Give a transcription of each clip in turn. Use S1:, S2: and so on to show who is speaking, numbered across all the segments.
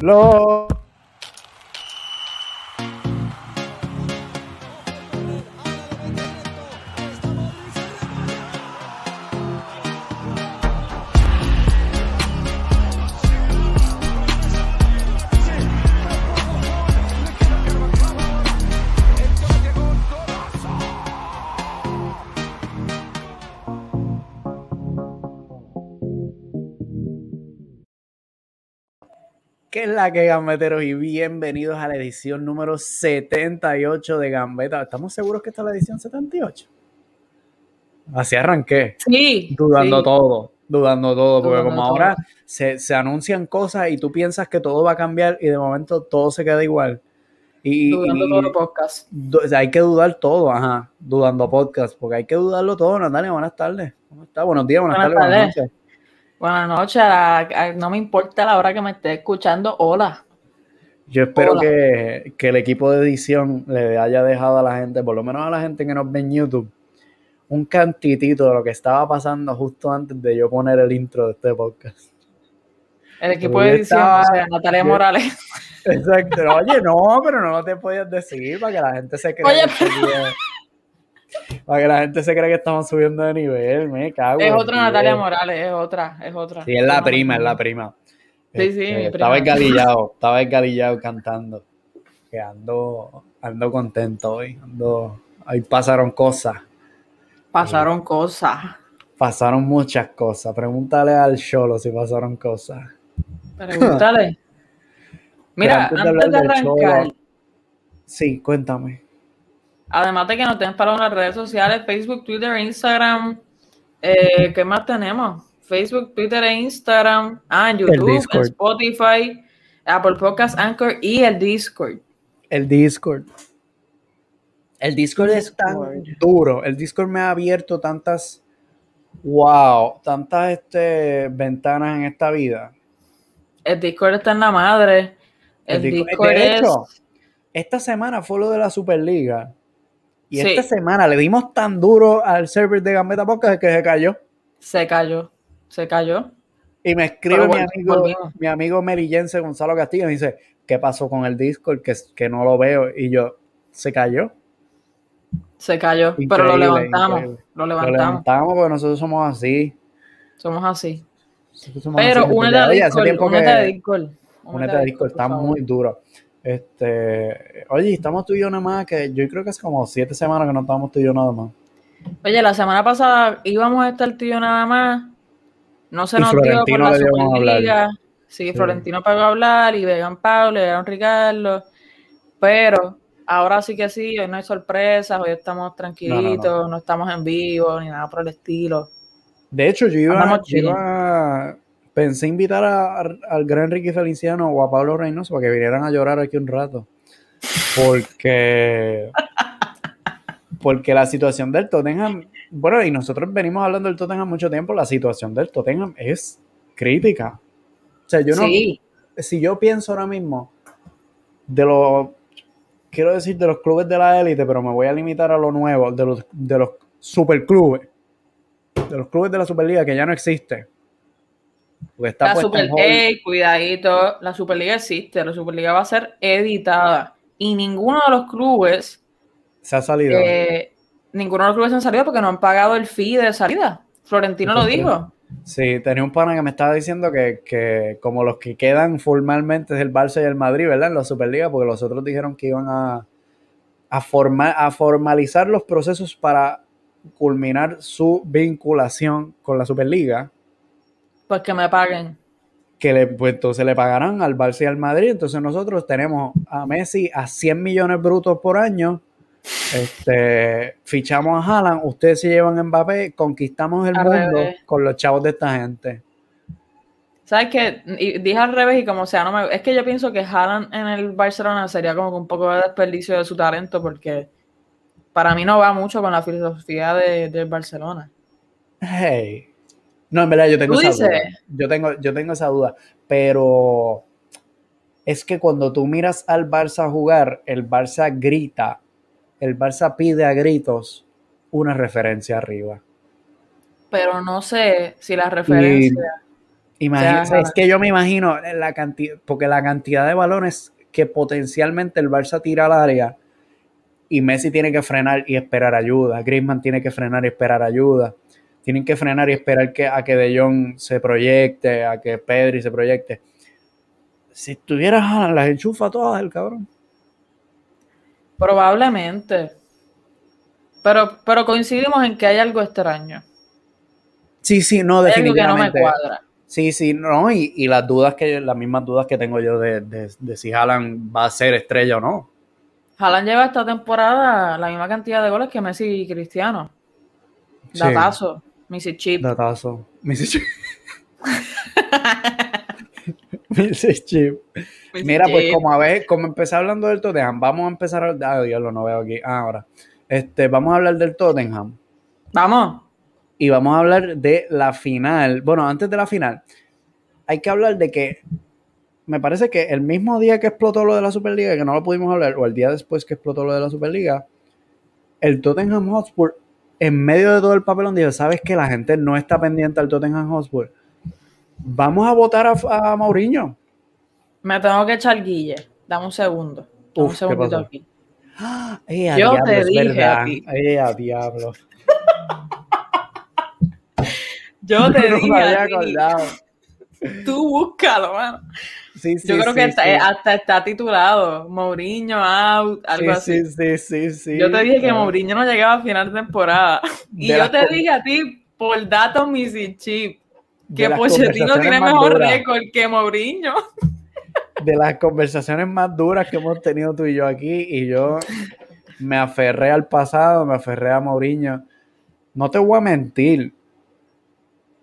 S1: Lo. La que gambeteros? Y bienvenidos a la edición número 78 de Gambeta. ¿Estamos seguros que esta es la edición 78? Así arranqué.
S2: Sí.
S1: Dudando
S2: sí.
S1: todo, dudando todo, porque
S2: Dudando
S1: como
S2: todo.
S1: ahora se, se anuncian cosas y tú piensas que todo va a cambiar y de momento todo se queda igual. Y,
S2: Dudando
S1: y-
S2: todo el podcast.
S1: du- hay que dudar todo, ajá, dudando podcast, porque hay que dudarlo todo. Natalia, buenas tardes. ¿Cómo estás? Buenos días, buenas,
S2: Buenas
S1: tardes, buenas noches.
S2: Buenas noches. a- a- no me importa la hora que me esté escuchando. Hola.
S1: Yo espero
S2: Hola.
S1: que, que el equipo de edición le haya dejado a la gente, por lo menos a la gente que nos ve en YouTube, un cantitito de lo que estaba pasando justo antes de yo poner el intro de este podcast.
S2: El equipo de edición,
S1: estaba-
S2: o sea, Natalia
S1: yo-
S2: Morales.
S1: Exacto. Oye, no, pero no lo te podías decir para que la gente se crea
S2: Oye,
S1: que esto es- para que la gente se crea que estamos subiendo de nivel, me cago.
S2: Es otra. Natalia Morales, es otra, es otra.
S1: Sí, es la prima, es la prima.
S2: Sí, sí,
S1: Este,
S2: mi
S1: Estaba
S2: prima.
S1: esgalillado, estaba esgalillado cantando. Que ando, ando contento hoy. Ando, ahí pasaron cosas.
S2: Pasaron cosas.
S1: Pasaron muchas cosas. Pregúntale al Cholo si pasaron cosas.
S2: Pregúntale. Mira, antes de arrancar,
S1: Cholo, Sí, cuéntame.
S2: Además de que nos tienen para las redes sociales, Facebook, Twitter, Instagram, eh, ¿qué más tenemos? Facebook, Twitter e Instagram, ah, en YouTube, en. Spotify, Apple Podcast, Anchor y el Discord.
S1: El Discord. El Discord es tan
S2: Discord.
S1: duro. El Discord me ha abierto tantas. Wow, tantas este, ventanas en esta vida.
S2: El Discord está en la madre. El,
S1: El Discord-
S2: Discord
S1: de
S2: es.
S1: hecho, esta semana fue lo de la Superliga. Y
S2: Sí.
S1: esta semana le dimos tan duro al server de Gambeta Podcast que se cayó.
S2: Se cayó. Se cayó.
S1: Y me escribe mi amigo,
S2: volvimos.
S1: mi amigo merillense Gonzalo Castillo y me dice, ¿qué pasó con el Discord? Que, que no lo veo. Y yo, se cayó.
S2: Se cayó. Pero lo levantamos.
S1: increíble.
S2: Lo
S1: Lo
S2: levantamos.
S1: porque nosotros somos así.
S2: Somos así.
S1: Somos
S2: Pero
S1: así.
S2: únete a
S1: Oye, hace
S2: Discord.
S1: tiempo
S2: Únete
S1: que-
S2: a Discord.
S1: Únete a Discord, está muy duro. Este, oye, estamos tú y yo nada más, que yo creo que es como siete semanas que no estamos tú y yo nada más.
S2: Oye, la semana pasada íbamos a estar tú y yo nada más. No se
S1: Y
S2: nos dio por
S1: Florentino
S2: la Superliga. Sí,
S1: Sí.
S2: Florentino pagó a hablar y Vegan Pablo y Aaron Ricardo. Pero ahora sí que sí, hoy no hay sorpresas, hoy estamos tranquilitos, no, estamos en vivo ni nada por el estilo.
S1: De hecho, yo iba, yo iba- pensé invitar a- a- al gran Enrique Feliciano o a Pablo Reynoso para que vinieran a llorar aquí un rato. Porque, porque la situación del Tottenham, bueno, y nosotros venimos hablando del Tottenham mucho tiempo, la situación del Tottenham es crítica. O sea, yo no,
S2: sí,
S1: si yo pienso ahora mismo de los, quiero decir de los clubes de la élite, pero me voy a limitar a lo nuevo, de los, de los superclubes, de los clubes de la Superliga que ya no existe. Porque está
S2: la Super
S1: en hold.
S2: Ey, cuidadito, la Superliga existe, la Superliga va a ser editada y ninguno de los clubes,
S1: se ha salido.
S2: eh, ninguno de los clubes han salido porque no han pagado el fee de salida. Florentino lo dijo.
S1: Sí, tenía un pana que me estaba diciendo que, que como los que quedan formalmente es el Barça y el Madrid, ¿verdad? En la Superliga, porque los otros dijeron que iban a, a, forma- a formalizar los procesos para culminar su vinculación con la Superliga,
S2: Pues que me paguen.
S1: que le, pues, entonces le pagarán al Barça y al Madrid. Entonces nosotros tenemos a Messi a 100 millones brutos por año. Este, fichamos a Haaland, ustedes se llevan a Mbappé, conquistamos el
S2: Al
S1: mundo
S2: revés.
S1: con los chavos de esta gente.
S2: ¿Sabes qué? Y dije al revés y como sea, no me... es que yo pienso que Haaland en el Barcelona sería como que un poco de desperdicio de su talento porque para mí no va mucho con la filosofía de, del Barcelona.
S1: Hey. No, en verdad yo tengo
S2: ¿Tú
S1: esa
S2: dices?
S1: duda. Yo tengo, yo tengo esa duda. Pero es que cuando tú miras al Barça jugar, el Barça grita, el Barça pide a gritos una referencia arriba.
S2: Pero no sé si la referencia...
S1: Es que yo me imagino la cantidad, porque la cantidad de balones que potencialmente el Barça tira al área y Messi tiene que frenar y esperar ayuda, Griezmann tiene que frenar y esperar ayuda, tienen que frenar y esperar que, a que De Jong se proyecte, a que Pedri se proyecte. Si estuvieras las enchufa todas el cabrón.
S2: Probablemente. Pero, pero coincidimos en que hay algo extraño.
S1: Sí, sí, no, definitivamente. no me cuadra. Sí, sí, no, y, las dudas que, las mismas dudas que tengo yo de, si Haaland va a ser estrella o no.
S2: Haaland lleva esta temporada la misma cantidad de goles que Messi y Cristiano. Datazo, Missy Chip.
S1: Datazo, Missy Chip. Missy Chip. Mira, pues como a ver, como empecé hablando del Tottenham, vamos a empezar a... Ah, Dios, lo no veo aquí. Ah, ahora. Este, vamos a hablar del Tottenham.
S2: Vamos
S1: y vamos a hablar de la final. Bueno, antes de la final, hay que hablar de que me parece que el mismo día que explotó lo de la Superliga, que no lo pudimos hablar, o el día después que explotó lo de la Superliga, el Tottenham Hotspur, en medio de todo el papelón, dijo, ¿sabes que la gente no está pendiente al Tottenham Hotspur? Vamos a votar a, a Mauriño.
S2: Me tengo que echar guille. Dame un segundo. Dame un segundito aquí. Yo te dije a ti.
S1: Ay, a diablo.
S2: Yo te digo. Tú búscalo, mano. Sí, sí, Yo creo que hasta está titulado Mourinho out, algo así.
S1: Sí, sí, sí,
S2: Yo te dije que Mourinho no llegaba a final de temporada. Y yo te dije a ti, por datos Missy Chip, que Pochettino tiene mejor récord que Mourinho.
S1: De las conversaciones más duras que hemos tenido tú y yo aquí, y yo me aferré al pasado, me aferré a Mourinho. No te voy a mentir,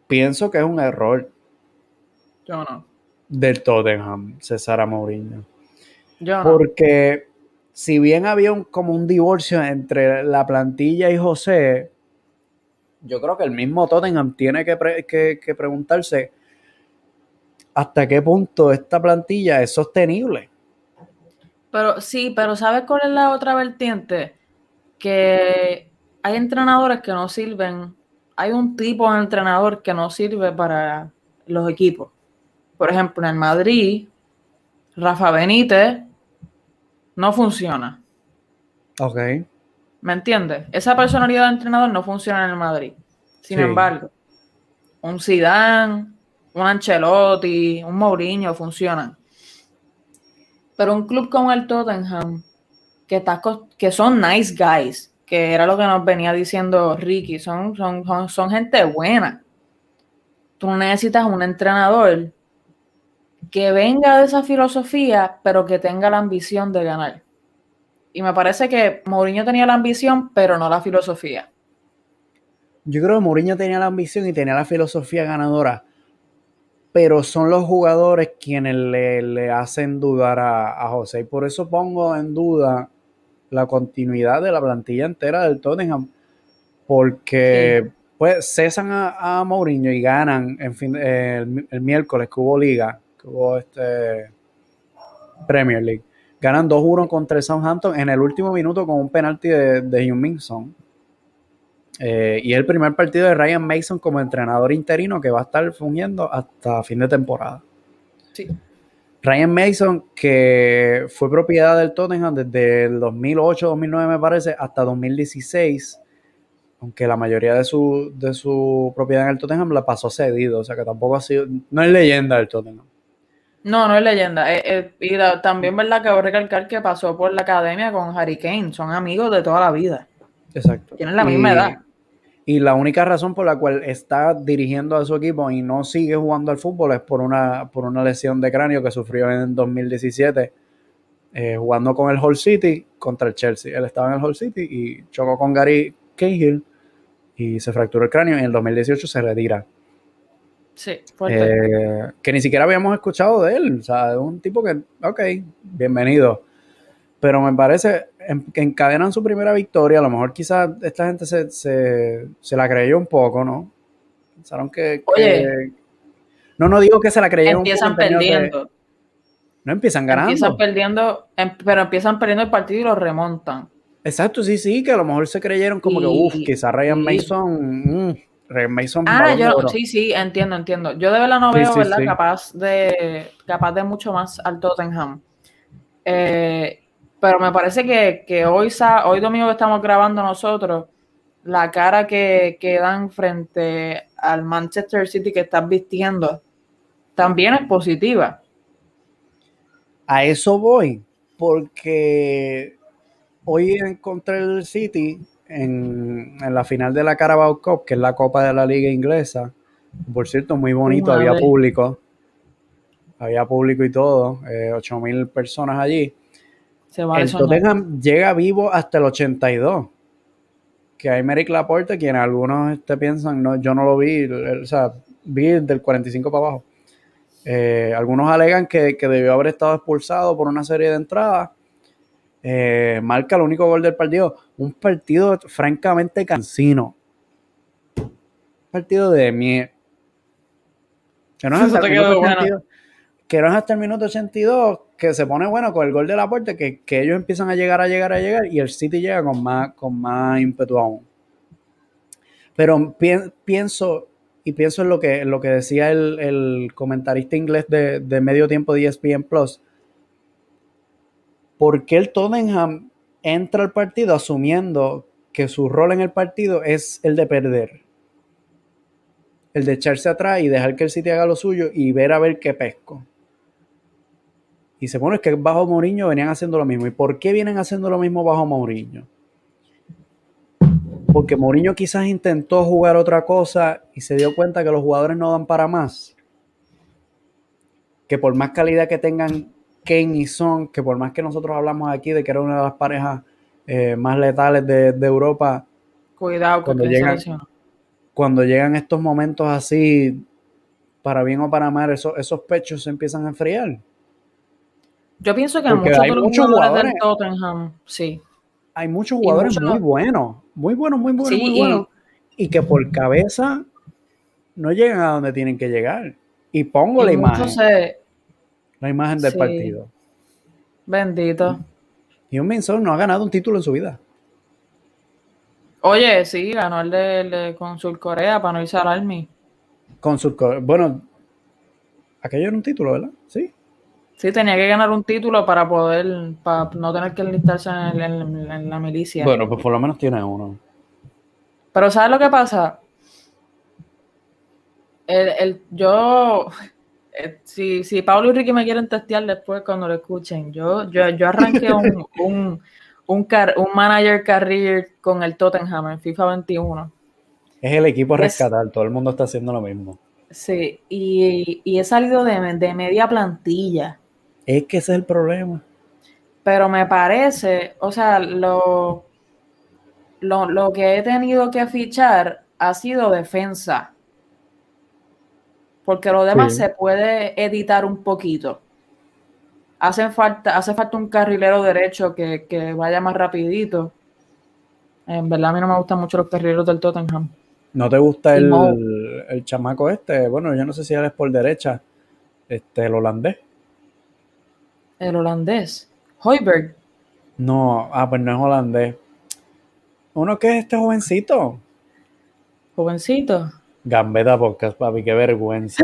S1: pienso que es un error.
S2: Yo no.
S1: Del Tottenham, César Mourinho.
S2: Yo no.
S1: Porque si bien había un, como un divorcio entre la plantilla y José, yo creo que el mismo Tottenham tiene que, que preguntarse hasta qué punto esta plantilla es sostenible.
S2: Pero sí, pero ¿sabes cuál es la otra vertiente? Que hay entrenadores que no sirven hay un tipo de entrenador que no sirve para los equipos. Por ejemplo, en Madrid, Rafa Benítez no funciona.
S1: Ok.
S2: ¿Me entiendes? Esa personalidad de entrenador no funciona en el Madrid. Sin embargo, un Zidane, un Ancelotti, un Mourinho funcionan. Pero un club como el Tottenham, que, está, que son nice guys, que era lo que nos venía diciendo Ricky, son, son, son, gente buena. Tú necesitas un entrenador que venga de esa filosofía, pero que tenga la ambición de ganar. Y me parece que Mourinho tenía la ambición, pero no la filosofía.
S1: Yo creo que Mourinho tenía la ambición y tenía la filosofía ganadora, pero son los jugadores quienes le, hacen dudar a, a, José. Y por eso pongo en duda la continuidad de la plantilla entera del Tottenham, porque pues cesan a, a, Mourinho y ganan en fin, el, miércoles que hubo liga, que hubo este Premier League, ganan 2-1 contra el Southampton en el último minuto con un penalti de, de Son. Eh, y el primer partido de Ryan Mason como entrenador interino que va a estar fungiendo hasta fin de temporada.
S2: Sí.
S1: Ryan Mason, que fue propiedad del Tottenham desde el 2008, 2009 me parece, hasta 2016, aunque la mayoría de su, de su propiedad en el Tottenham la pasó cedido, o sea que tampoco ha sido, no es leyenda del Tottenham.
S2: No, no es leyenda. Eh, eh, y también, ¿verdad? Que voy a recalcar que pasó por la academia con Harry Kane. Son amigos de toda la vida.
S1: Exacto.
S2: Tienen la misma edad.
S1: Y la única razón por la cual está dirigiendo a su equipo y no sigue jugando al fútbol es por una, por una lesión de cráneo que sufrió en 2017 eh, jugando con el Hull City contra el Chelsea. Él estaba en el Hull City y chocó con Gary Cahill y se fracturó el cráneo y en el 2018 se retira.
S2: Sí.
S1: Eh, que ni siquiera habíamos escuchado de él. O sea, un tipo que, ok, bienvenido pero me parece que encadenan su primera victoria. A lo mejor quizás esta gente se, la creyó un poco, ¿no? Pensaron que, No, no digo que se la creyeron
S2: Empiezan perdiendo.
S1: No empiezan ganando.
S2: Empiezan perdiendo, em, pero empiezan perdiendo el partido y lo remontan.
S1: Exacto, sí, sí, que a lo mejor se creyeron como que, uff, quizás Ryan Mason, mm, Mason.
S2: Ah, yo, sí, sí, entiendo, entiendo. Yo de verdad no veo, ¿verdad? Capaz de capaz de mucho más al Tottenham. Eh, pero me parece que, hoy, hoy domingo que estamos grabando nosotros, la cara que, que, dan frente al Manchester City que estás vistiendo también es positiva.
S1: A eso voy, porque hoy encontré el City en, la final de la Carabao Cup, que es la Copa de la Liga Inglesa. Por cierto, muy bonito, había público. Había público y todo, eh, 8.000 personas allí. Se el Tottenham llega vivo hasta el 82. Que hay Merrick Laporte, quien algunos te piensan, no, yo no lo vi, o sea, vi del 45 para abajo. Eh, algunos alegan que, que, debió haber estado expulsado por una serie de entradas. Eh, marca el único gol del partido. Un partido francamente cansino. Un partido de mierda. Que no, es hasta el minuto que no es hasta el minuto 82 que se pone bueno con el gol de la puerta, que, que, ellos empiezan a llegar, a llegar, a llegar y el City llega con más, con más ímpetu aún. Pero pienso, y pienso en lo que, lo que decía el, comentarista inglés de, medio tiempo de ESPN Plus. ¿Por qué el Tottenham entra al partido asumiendo que su rol en el partido es el de perder? El de echarse atrás y dejar que el City haga lo suyo y ver a ver qué pesco. Y se pone que bajo Mourinho venían haciendo lo mismo. ¿Y por qué vienen haciendo lo mismo bajo Mourinho? porque Mourinho quizás intentó jugar otra cosa y se dio cuenta que los jugadores no dan para más. Que por más calidad que tengan Kane y Son, que por más que nosotros hablamos aquí de que era una de las parejas eh, más letales de, Europa.
S2: Cuidado
S1: cuando llegan, cuando llegan estos momentos así, para bien o para mal, esos, esos pechos se empiezan a enfriar.
S2: Yo pienso que muchos de los jugadores del Tottenham, sí.
S1: Hay muchos jugadores muy buenos muy bueno, muy bueno, muy bueno. Y que por cabeza no llegan a donde tienen que llegar. Y pongo la imagen. La imagen del partido.
S2: Bendito.
S1: Y un Minson no ha ganado un título en su vida.
S2: Oye, sí, ganó el de, con Sur Corea para no irse al Army.
S1: Con Sur Corea. Bueno, aquello era un título, ¿verdad? Sí.
S2: Sí, tenía que ganar un título para poder, para no tener que enlistarse en, la milicia.
S1: Bueno, pues por lo menos tiene uno.
S2: Pero ¿sabes lo que pasa? El, yo, eh, si, si Pablo y Ricky me quieren testear después cuando lo escuchen, yo, yo, yo arranqué un, un, un, manager career con el Tottenham en FIFA 21.
S1: Es el equipo a rescatar, todo el mundo está haciendo lo mismo.
S2: Sí, y, he salido de, de media plantilla.
S1: Es que ese es el problema.
S2: Pero me parece, o sea, lo, lo, que he tenido que fichar ha sido defensa. Porque lo demás se puede editar un poquito. Hace falta, hace falta un carrilero derecho que, vaya más rapidito. En verdad a mí no me gustan mucho los carrileros del Tottenham.
S1: ¿No te gusta el, el, chamaco este? Bueno, yo no sé si eres por derecha. Este, el holandés.
S2: El holandés. Hoiberg.
S1: No, ah, pues no es holandés. Uno que es este jovencito.
S2: Jovencito.
S1: Gambeta Podcast, papi, qué vergüenza.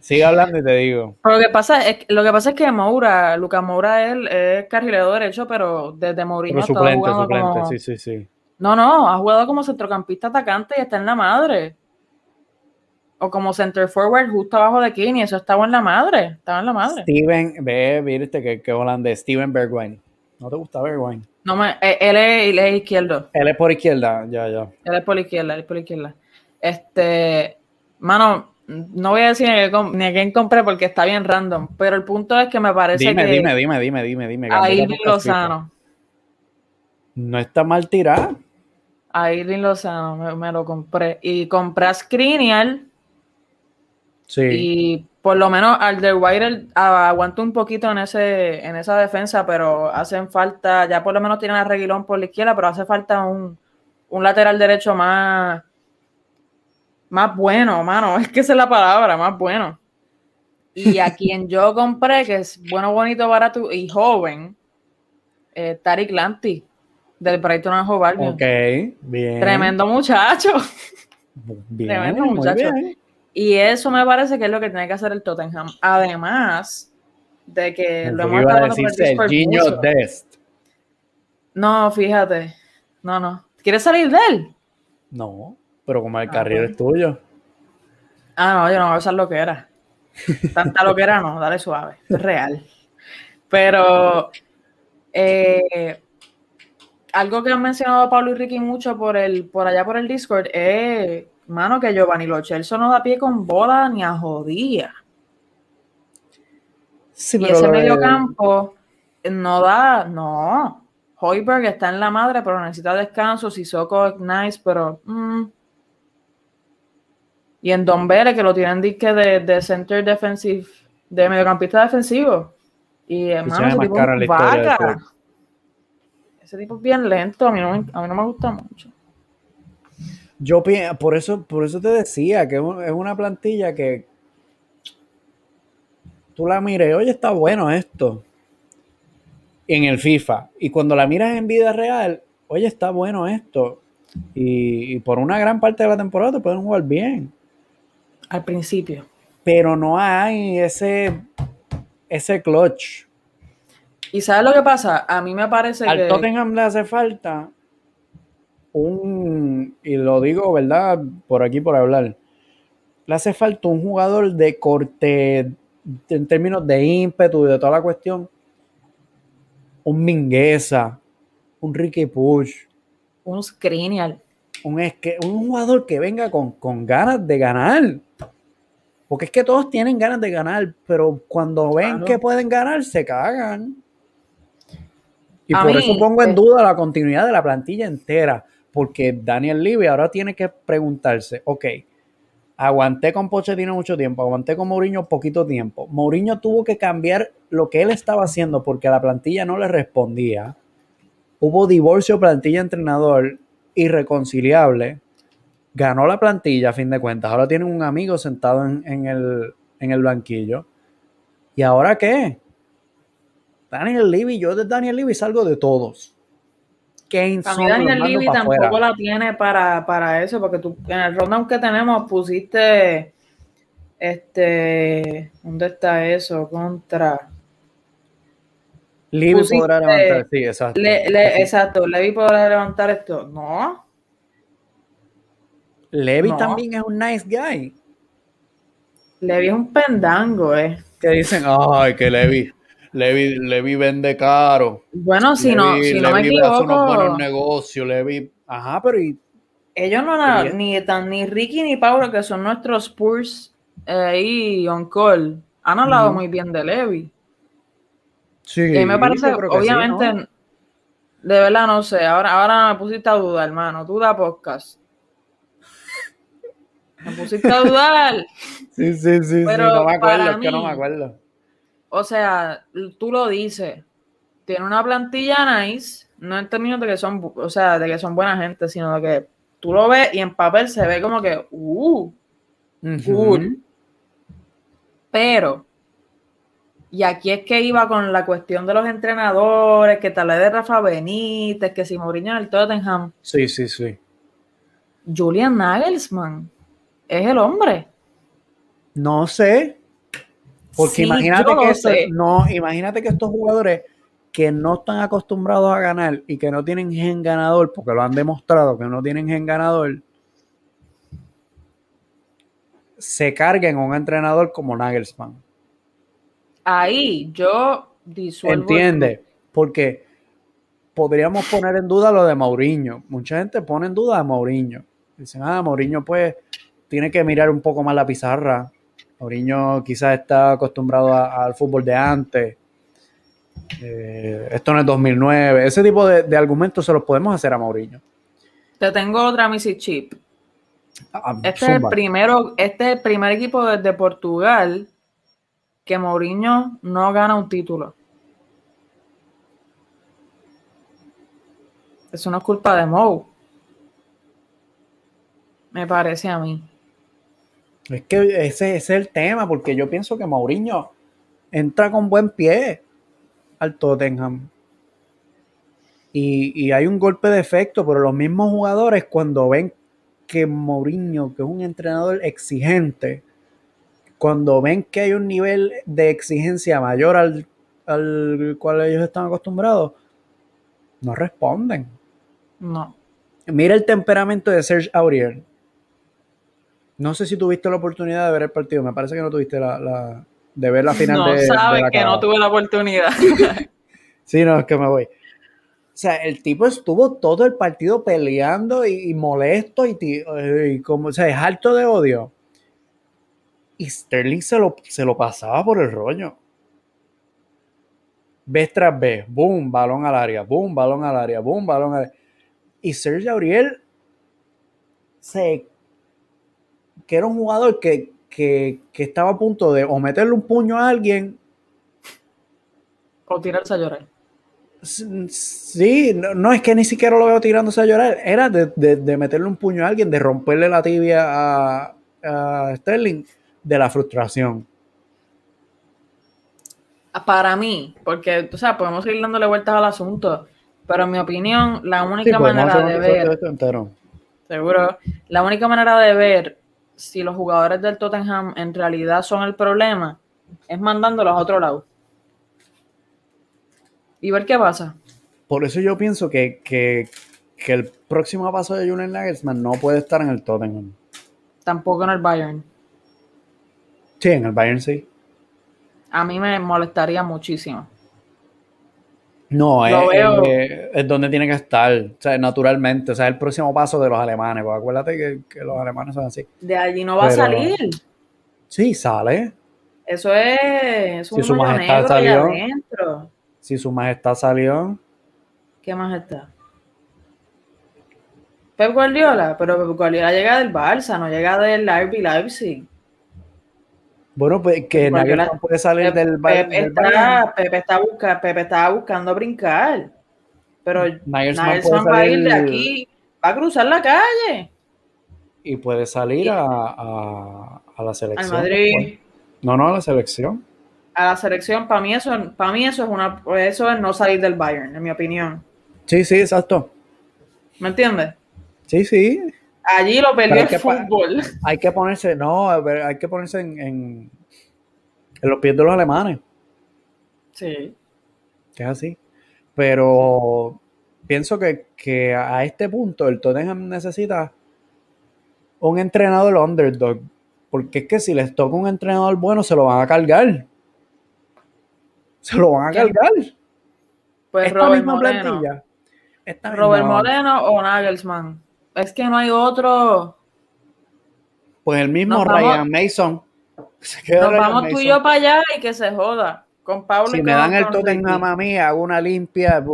S1: Sigue hablando y te digo.
S2: lo que pasa es, lo que pasa es que Moura, Lucas Moura, él es carrilero derecho, pero desde Mourinho
S1: está jugando como... sí, sí, sí.
S2: No, no, ha jugado como centrocampista atacante y está en la madre o como center forward justo abajo de Kini, eso estaba en la madre, estaba en la madre.
S1: Steven, ve, viste que, que holandés, Steven Bergwijn. ¿No te gusta Bergwijn?
S2: No, me, eh, él, es, él es izquierdo.
S1: Él es por izquierda, ya, ya.
S2: Él es por izquierda, él es por izquierda. Este, mano, no voy a decir ni a quién compré porque está bien random, pero el punto es que me parece
S1: dime,
S2: que...
S1: Dime, dime, dime, dime, dime.
S2: A Irving Lozano.
S1: No está mal tirado.
S2: A Irving Lozano me, me, lo compré. Y compré a Skriniar y por lo menos Alderweireld aguanta un poquito en ese en esa defensa, pero hacen falta, ya por lo menos tienen a Reguilón por la izquierda, pero hace falta un, lateral derecho más más bueno, mano, es que esa es la palabra, más bueno. Y a quien yo compré, que es bueno, bonito, barato y joven, eh, Tarik Lanti. del Brighton and Hove.
S1: Ok, bien.
S2: Tremendo muchacho.
S1: Bien,
S2: Tremendo muchacho.
S1: bien.
S2: Y eso me parece que es lo que tiene que hacer el Tottenham. Además de que lo hemos
S1: iba a
S2: el.
S1: Dest.
S2: No, fíjate. No, no. ¿Quieres salir de él?
S1: No, pero como el
S2: Ah,
S1: carril
S2: bueno.
S1: es tuyo.
S2: Ah, no, yo no voy a usar lo que era. Tanta lo que era, no, dale suave. Es real. Pero eh, algo que han mencionado Pablo y Ricky mucho por el, por allá por el Discord es, mano, que Giovanni Lo Celso no da pie con bola ni a jodía.
S1: Sí,
S2: Y ese
S1: lo de-
S2: mediocampo no da, no. Hoiberg está en la madre, pero necesita descanso. Sissoko es nice, pero. mm. Y en Don Bere, que lo tienen disque de, de center defensive, de mediocampista defensivo. Y hermano, ese tipo es vaca. Ese tipo es bien lento, a mí no, a mí no me gusta mucho.
S1: Yo por eso, por eso te decía que es un- es una plantilla que tú la mires, oye, está bueno esto. En el FIFA. Y cuando la miras en vida real, oye, está bueno esto. Y, y por una gran parte de la temporada te pueden jugar bien.
S2: Al principio.
S1: Pero no hay ese, ese clutch.
S2: ¿Y sabes lo que pasa? A mí me parece
S1: Al
S2: que.
S1: Tottenham le hace falta un, y lo digo, ¿verdad? Por aquí por hablar, le hace falta un jugador de corte en términos de ímpetu y de toda la cuestión. Un Mingueza, un Ricky Push,
S2: Un Skriniar.
S1: un, un jugador que venga con, con ganas de ganar. Porque es que todos tienen ganas de ganar, pero cuando ven
S2: Claro.
S1: que pueden ganar, se cagan. Y
S2: A
S1: por
S2: mí,
S1: eso pongo en
S2: eh,
S1: duda la continuidad de la plantilla entera. Porque Daniel Levy ahora tiene que preguntarse, ok, aguanté con Pochettino mucho tiempo, aguanté con Mourinho poquito tiempo. Mourinho tuvo que cambiar lo que él estaba haciendo porque la plantilla no le respondía. Hubo divorcio plantilla-entrenador irreconciliable. Ganó la plantilla a fin de cuentas. Ahora tiene un amigo sentado en, en el, en el banquillo. ¿Y ahora qué? Daniel Levy, yo de Daniel Levy salgo de todos. Kane lo
S2: Daniel Levy tampoco
S1: afuera.
S2: la tiene para, para eso, porque tú en el rundown que tenemos pusiste este ¿dónde está eso? Contra
S1: Levy
S2: pusiste-
S1: podrá levantar, sí, exacto.
S2: Le- le- exacto, Levi podrá levantar esto. No,
S1: Levy
S2: No.
S1: también es un nice guy.
S2: Levi es un pendango, eh.
S1: Que dicen, ay, que Levy, Levy, Levy vende caro.
S2: Bueno, si no, si no me
S1: Levy hace unos buenos
S2: equivoco,
S1: negocios, Levy. Ajá, pero y
S2: ellos no
S1: Sí.
S2: ni tan ni Ricky ni Paulo, que son nuestros Spurs eh, ahí on call, han hablado muy bien de Levi.
S1: sí,
S2: Y a mí me parece,
S1: yo creo que sí,
S2: obviamente,
S1: ¿no?
S2: de verdad no sé, ahora, ahora me pusiste a dudar, hermano, duda podcast. Me pusiste a dudar.
S1: Sí, sí, sí, sí,
S2: Pero
S1: no me acuerdo,
S2: para
S1: es que no
S2: mí-
S1: me acuerdo.
S2: O sea, tú lo dices. Tiene una plantilla nice, no en términos de que son, o sea, de que son buena gente, sino de que tú lo ves y en papel se ve como que, uh. Pero, y aquí es que iba con la cuestión de los entrenadores, que tal vez de Rafa Benítez, que si Mourinho en el Tottenham,
S1: Sí, sí, sí.
S2: Julian Nagelsmann es el hombre.
S1: No sé. Porque
S2: Sí,
S1: imagínate que esto- no, imagínate que estos jugadores que no están acostumbrados a ganar y que no tienen gen ganador, porque lo han demostrado que no tienen gen ganador, se carguen a un entrenador como Nagelsmann.
S2: Ahí yo disuelvo. el
S1: ¿Entiende? Porque podríamos poner en duda lo de Mourinho. Mucha gente pone en duda a Mourinho. Dicen, ah, Mourinho pues tiene que mirar un poco más la pizarra. Mourinho quizás está acostumbrado al fútbol de antes. Eh, esto no es 2009. Ese tipo de, de argumentos se los podemos hacer a Mourinho.
S2: Te tengo otra Missy Chip.
S1: Ah,
S2: Este es el primero, este es el primer equipo desde Portugal que Mourinho no gana un título. Eso no es culpa de Mou. Me parece a mí.
S1: Es que ese, ese es el tema, porque yo pienso que Mourinho entra con buen pie al Tottenham. y, hay un golpe de efecto, pero los mismos jugadores cuando ven que Mourinho, que es un entrenador exigente, cuando ven que hay un nivel de exigencia mayor al, al cual ellos están acostumbrados, no responden.
S2: No.
S1: Mira el temperamento de Serge Aurier. No sé si tuviste la oportunidad de ver el partido. Me parece que no tuviste la, de ver la final
S2: no,
S1: de.
S2: No, sabes que no tuve la oportunidad.
S1: sí, no, es que me voy. O sea, el tipo estuvo todo el partido peleando y, molesto y, como, o sea, es alto de odio. Y Sterling se lo, se lo pasaba por el rollo. Vez tras vez, boom, balón al área, boom, balón al área, boom, balón al área. Y Sergio Gabriel se, que era un jugador que, que, que estaba a punto de o meterle un puño a alguien
S2: o tirarse a llorar.
S1: Sí, no, es que ni siquiera lo veo tirándose a llorar. Era de, meterle un puño a alguien, de romperle la tibia a, Sterling, de la frustración.
S2: Para mí, porque, o sea, podemos ir dándole vueltas al asunto, pero en mi opinión, la única manera de ver. Seguro. La única manera de ver si los jugadores del Tottenham en realidad son el problema es mandándolos a otro lado y ver qué pasa.
S1: Por eso yo pienso que, el próximo paso de Julian Nagelsmann no puede estar en el Tottenham.
S2: Tampoco en el Bayern.
S1: Sí, en el Bayern sí.
S2: A mí me molestaría muchísimo.
S1: No, es, es, donde tiene que estar, o sea, naturalmente, o sea, el próximo paso de los alemanes, porque acuérdate que, los alemanes son así.
S2: De allí no va a salir.
S1: Sí, sale.
S2: Eso es,
S1: un si su majestad salió, adentro. Si su majestad salió.
S2: ¿Qué majestad? Pep Guardiola, pero Pep Guardiola llega del Barça, no llega del RB Leipzig.
S1: Bueno, pues que nadie puede salir del,
S2: Pep, está, Pep, está busca, Pep estaba buscando brincar. Pero Nagelsmann, va a ir de aquí, va a cruzar la calle.
S1: Y puede salir a, a, a la selección.
S2: Al Madrid.
S1: No, no, a la selección
S2: a la selección, para mí eso, para mí eso es una, eso es no salir del Bayern, en mi opinión.
S1: Sí, sí, exacto.
S2: ¿Me entiendes?
S1: Sí, sí.
S2: Allí lo perdió el fútbol.
S1: Hay que ponerse, no, hay que ponerse en, en, los pies de los alemanes.
S2: Sí.
S1: Es así. Pero pienso que, que a este punto el Tottenham necesita un entrenador underdog. Porque es que si les toca un entrenador bueno, se lo van a cargar se lo van a cargar.
S2: Pues Robert Moreno. Robert Moreno o Nagelsmann. Es que no hay otro.
S1: Pues el mismo Ryan Mason.
S2: nos vamos tú y yo para allá y que se joda. Con Pablo
S1: si me dan el Tottenham a mí, hago una limpia.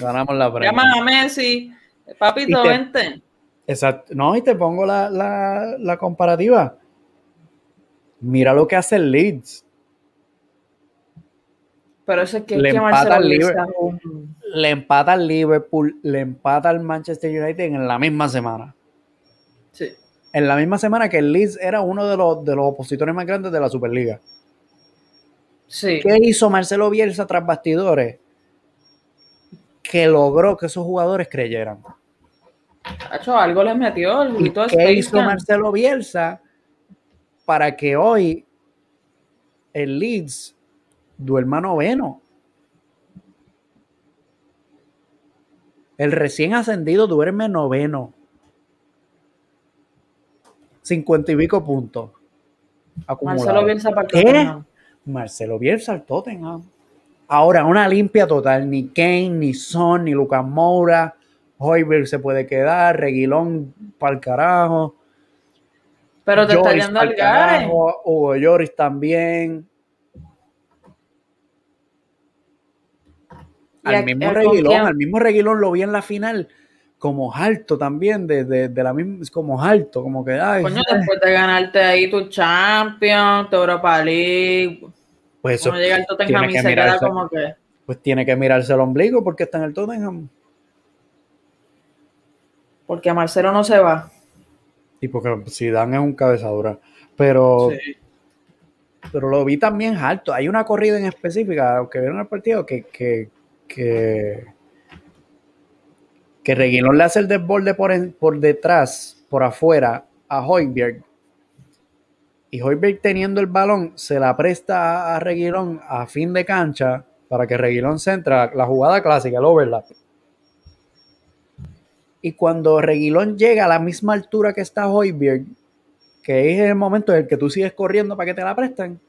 S1: ganamos la
S2: premia. Llaman a Messi. Papito, vente.
S1: Exacto. No, y te pongo la, la, la comparativa. Mira lo que hace el Leeds.
S2: Pero eso es que,
S1: le, empata al Liverpool, le empata al Liverpool, le empata al Manchester United en la misma semana.
S2: Sí.
S1: En la misma semana que el Leeds era uno de los, de los opositores más grandes de la Superliga.
S2: Sí.
S1: ¿Qué hizo Marcelo Bielsa tras bastidores? Que logró que esos jugadores creyeran.
S2: algo les metió el
S1: ¿Qué hizo Marcelo Bielsa para que hoy el Leeds duerma noveno. El recién ascendido duerme noveno. Cincuenta y pico puntos.
S2: Marcelo Bielsa para
S1: ¿Qué? Marcelo Bielsa al Tottenham. Ahora, una limpia total. Ni Kane, ni Son, ni Lucas Moura. Hoiberg se puede quedar. Reguilón para el carajo.
S2: Pero te está yendo al
S1: Hugo Lloris también. Al mismo Reguilón, al mismo Reguilón lo vi en la final como alto también, de, de, la misma, como alto, como que ay,
S2: Coño, después de ganarte ahí tu Champions, tu Europa League.
S1: Pues eso
S2: llega el Tottenham y se queda como que.
S1: Pues tiene que mirarse el ombligo porque está en el Tottenham.
S2: Porque a Marcelo no se va.
S1: Y porque si Dan es un cabezadura. Pero. Pero lo vi también alto. Hay una corrida en específica, que vieron el partido, que, que que que Reguilón le hace el desborde por, en- por detrás, por afuera, a Hoiberg. Y Hoiberg teniendo el balón, se la presta a, a Reguilón a fin de cancha para que Reguilón centra la jugada clásica, el overlap. Y cuando Reguilón llega a la misma altura que está Hoiberg, que es el momento en el que tú sigues corriendo para que te la presten,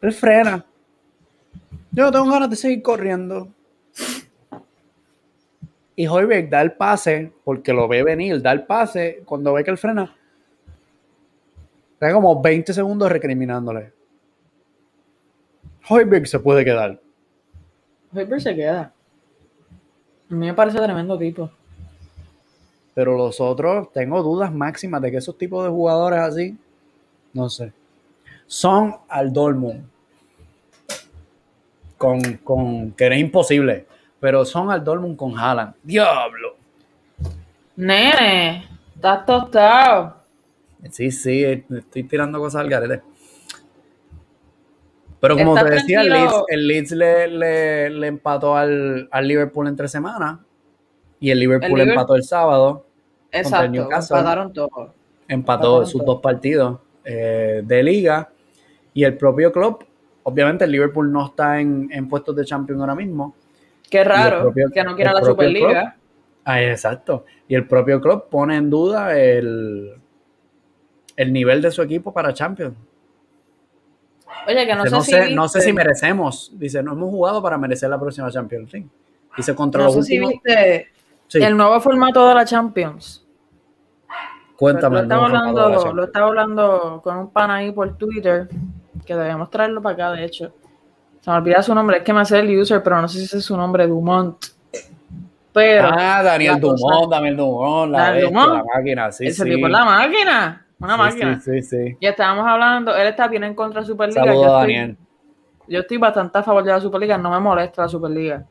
S1: él frena. Yo tengo ganas de seguir corriendo. Y Hoiberg da el pase, porque lo ve venir, da el pase, cuando ve que él frena, da como 20 segundos recriminándole. Hoiberg se puede quedar.
S2: Hoiberg se queda. A mí me parece tremendo tipo.
S1: Pero los otros, tengo dudas máximas de que esos tipos de jugadores así, no sé. Son al Dortmund. Con, con, que era imposible. Pero son al Dortmund con Haaland. ¡Diablo!
S2: Nene, estás tostado.
S1: Sí, sí, estoy tirando cosas al garete. Pero como te decía, el. Leeds, el Leeds le, le- le empató al, al Liverpool entre semanas. Y el Liverpool
S2: El
S1: empató el sábado.
S2: Exacto,
S1: Newcastle.
S2: empataron todo.
S1: empató
S2: Empataron
S1: sus
S2: todo.
S1: dos partidos eh, de liga y el propio club, obviamente el Liverpool no está en, en puestos de Champions ahora mismo.
S2: Qué raro
S1: propio-
S2: que no quiera la Superliga.
S1: Ah, exacto. Y el propio club pone en duda el, el nivel de su equipo para Champions.
S2: Oye, que no
S1: Dice,
S2: sé
S1: no,
S2: si
S1: sé, no sé
S2: viste-
S1: si merecemos. Dice, no hemos jugado para merecer la próxima Champions League. Dice, contra
S2: no
S1: los
S2: sé si viste
S1: Sí,
S2: el nuevo formato de la Champions.
S1: cuéntame.
S2: lo, estaba hablando, lo estaba hablando con un pan ahí por Twitter, que debemos traerlo para acá, de hecho. Se me olvida su nombre, es que me hace el user, pero no sé si ese es su nombre, Dumont. Pero
S1: Ah, Daniel Dumont, Daniel Dumont, la,
S2: Daniel Dumont.
S1: la máquina, sí,
S2: ese
S1: sí.
S2: tipo es la máquina, una
S1: Sí,
S2: máquina.
S1: Sí, sí, sí.
S2: Y estábamos hablando, él está bien en contra de Superliga.
S1: Saludos
S2: yo estoy-
S1: Daniel.
S2: Yo estoy bastante a favor de la Superliga, no me molesta la Superliga.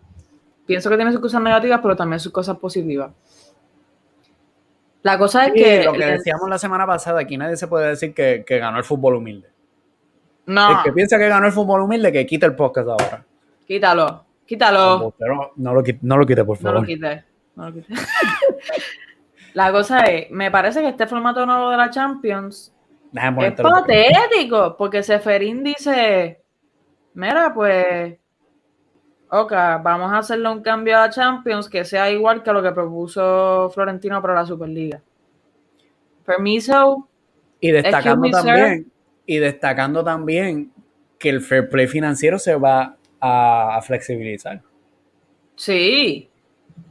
S2: Pienso que tiene sus cosas negativas, pero también sus cosas positivas. La cosa es
S1: Sí,
S2: que.
S1: lo que decíamos la semana pasada, aquí nadie se puede decir que, que ganó el fútbol humilde.
S2: No,
S1: El que piensa que ganó el fútbol humilde, que quite el podcast ahora.
S2: quítalo, quítalo.
S1: Pero no lo, quite- no lo quite, por
S2: No
S1: favor.
S2: lo quites. No lo quites. la cosa es, me parece que este formato nuevo de la Champions
S1: Déjame
S2: es patético, porque Seferín dice, mira, pues, ok, vamos a hacerle un cambio a la Champions que sea igual que lo que propuso Florentino para la Superliga. Permiso,
S1: Y destacando también, y destacando también que el fair play financiero se va a, a flexibilizar.
S2: sí.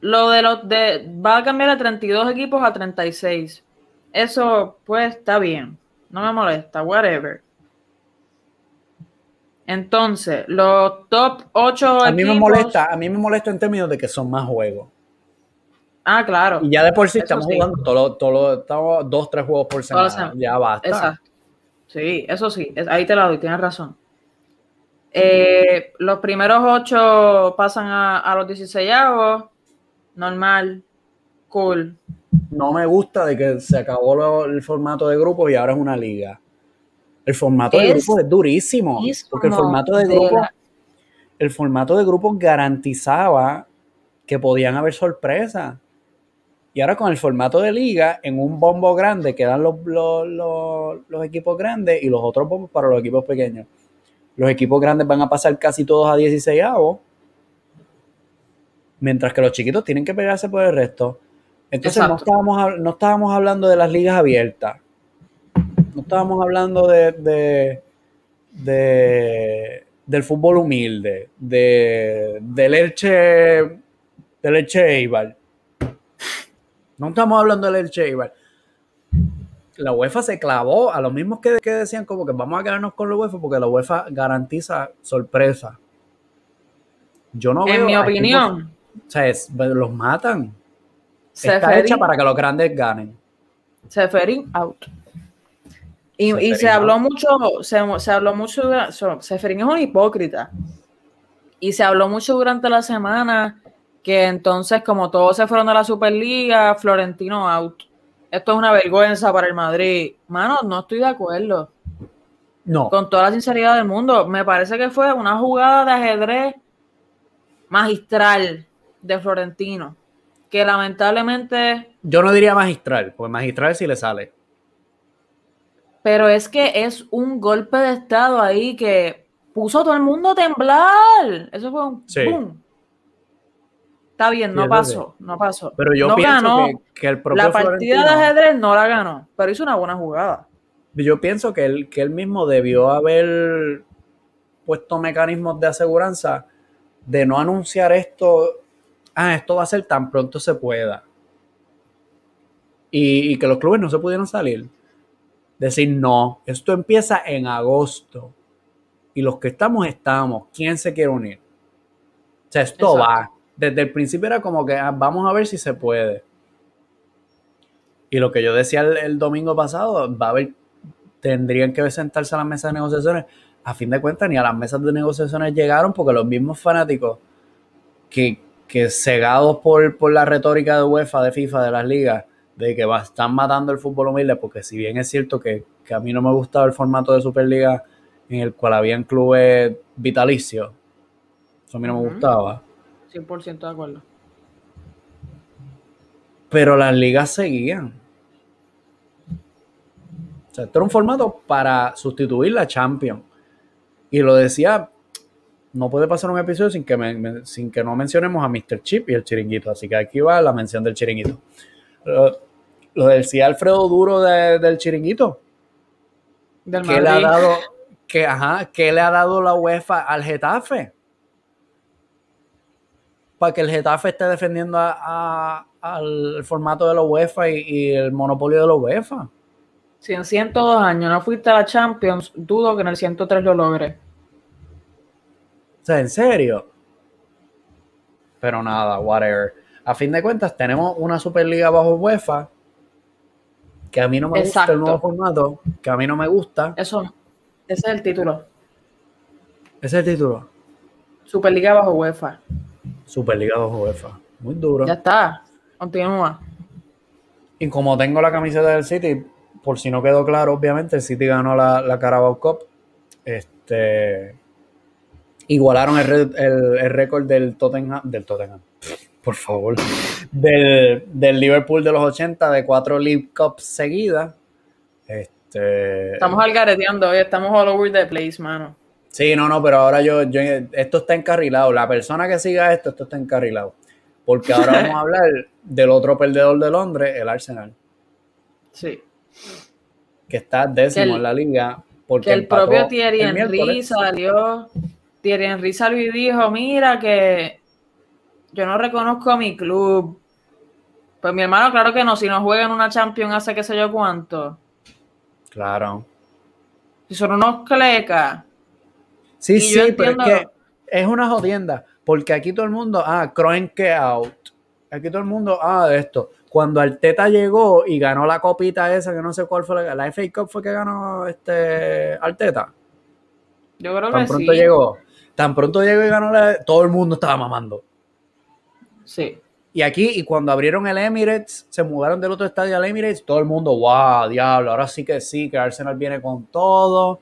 S2: Lo de los de va a cambiar de 32 equipos a 36. Eso, pues, está bien. No me molesta, whatever. Entonces, los top 8
S1: A mí me molesta, a mí me molesta en términos de que son más juegos.
S2: Ah, claro.
S1: Y ya de por sí
S2: Eso
S1: estamos
S2: sí.
S1: jugando todos los estamos dos, tres juegos por semana.
S2: semanas.
S1: Ya basta.
S2: Exacto. Sí, eso sí, ahí te la doy, tienes razón. Eh, los primeros ocho pasan a, a los 16 normal, cool.
S1: No me gusta de que se acabó lo- el formato de grupos y ahora es una liga. El formato de grupos es durísimo.
S2: es
S1: Porque el formato de
S2: de
S1: grupos,
S2: la-
S1: el formato de grupos garantizaba que podían haber sorpresas. Y ahora con el formato de liga, en un bombo grande quedan los, los, los- los equipos grandes y los otros bombos para los equipos pequeños. Los equipos grandes van a pasar casi todos a 16 mientras que los chiquitos tienen que pegarse por el resto. Entonces no estábamos, no estábamos hablando de las ligas abiertas. No estábamos hablando de, de- de- del fútbol humilde, de, del Elche, del Elche Eibar. No estamos hablando del Elche Eibar. La UEFA se clavó a los mismos que, que decían como que vamos a quedarnos con la UEFA porque la UEFA garantiza sorpresa. Yo no veo
S2: en mi opinión,
S1: o sea, es- los matan. Está
S2: Seferín,
S1: hecha para que los grandes ganen.
S2: Seferín out. Y, se habló mucho, se, se habló mucho, Seferín es un hipócrita. Y se habló mucho durante la semana que entonces, como todos se fueron de la Superliga, Florentino out. Esto es una vergüenza para el Madrid. Mano, no estoy de acuerdo.
S1: No,
S2: Con toda la sinceridad del mundo, me parece que fue una jugada de ajedrez magistral de Florentino. que lamentablemente...
S1: Yo no diría magistral, porque magistral sí le sale.
S2: Pero es que es un golpe de estado ahí que puso a todo el mundo a temblar. Eso fue un boom. Está bien, no pasó, no pasó.
S1: Pero yo pienso que, el
S2: propio La partida de ajedrez no la ganó, pero hizo una buena jugada.
S1: Yo pienso que él, que él mismo debió haber puesto mecanismos de aseguranza de no anunciar esto, ah, esto va a ser tan pronto se pueda. Y, y que los clubes no se pudieron salir. Decir, no, esto empieza en agosto. Y los que estamos, estamos. ¿Quién se quiere unir? O sea, esto va. Desde el principio era como que ah, vamos a ver si se puede. Y lo que yo decía el, domingo pasado, va a haber, tendrían que sentarse a las mesas de negociaciones. A fin de cuentas, ni a las mesas de negociaciones llegaron porque los mismos fanáticos que, que cegados por, por la retórica de UEFA, de FIFA, de las ligas, de que va, están matando el fútbol humilde, porque si bien es cierto que, a mí no me gustaba el formato de Superliga en el cual habían clubes vitalicios, eso a mí no me gustaba.
S2: 100% de acuerdo.
S1: Pero las ligas seguían. O sea, esto era un formato para sustituir la Champions. Y lo decía, no puede pasar un episodio sin que, sin que no mencionemos a Mr. Chip y el chiringuito. Así que aquí va la mención del chiringuito lo decía Alfredo Duro del chiringuito. Del ¿Qué le ha dado, que, ajá, ¿qué le ha dado la UEFA al Getafe? Para que el Getafe esté defendiendo al formato de la UEFA y, el monopolio de la UEFA.
S2: Si en 102 años no fuiste a la Champions, dudo que en el 103 lo logre.
S1: O sea, en serio. Pero nada, whatever. A fin de cuentas, tenemos una Superliga bajo UEFA que a mí no me gusta el nuevo formato, que a mí no me gusta.
S2: Eso, ese es el título.
S1: Ese es el título.
S2: Superliga bajo UEFA.
S1: Superliga bajo UEFA. Muy duro.
S2: Ya está. Continúa.
S1: Y como tengo la camiseta del City, por si no quedó claro, obviamente, el City ganó la, la Carabao Cup. Este. Igualaron el, el récord del Tottenham. Del Tottenham por favor, del, Liverpool de los 80, de cuatro League Cups seguidas. Este,
S2: estamos algareteando hoy, estamos all over the place, mano.
S1: Sí, no, no, pero ahora yo, yo, esto está encarrilado. La persona que siga esto, esto está encarrilado. Porque ahora vamos a hablar del otro perdedor de Londres, el Arsenal.
S2: Sí.
S1: Que está décimo en la liga. Porque
S2: el propio Thierry Henry salió. Thierry Henry salió y dijo: Mira, que yo no reconozco a mi club. Pues mi hermano, claro que no, si no juega en una Champions hace qué sé yo cuánto.
S1: Claro.
S2: Si son unos clecas.
S1: Sí, sí, pero es que es una jodienda. Porque aquí todo el mundo, ah, que out. Aquí todo el mundo, ah, de esto. Cuando Arteta llegó y ganó la copita esa, que no sé cuál fue la, la FA Cup fue que ganó este Arteta.
S2: Yo creo
S1: tan
S2: que
S1: pronto llegó. Tan pronto llegó y ganó la, todo el mundo estaba mamando.
S2: Sí.
S1: Y aquí, y cuando abrieron el Emirates, se mudaron del otro estadio al Emirates, todo el mundo, wow, diablo, ahora sí que sí, que Arsenal viene con todo.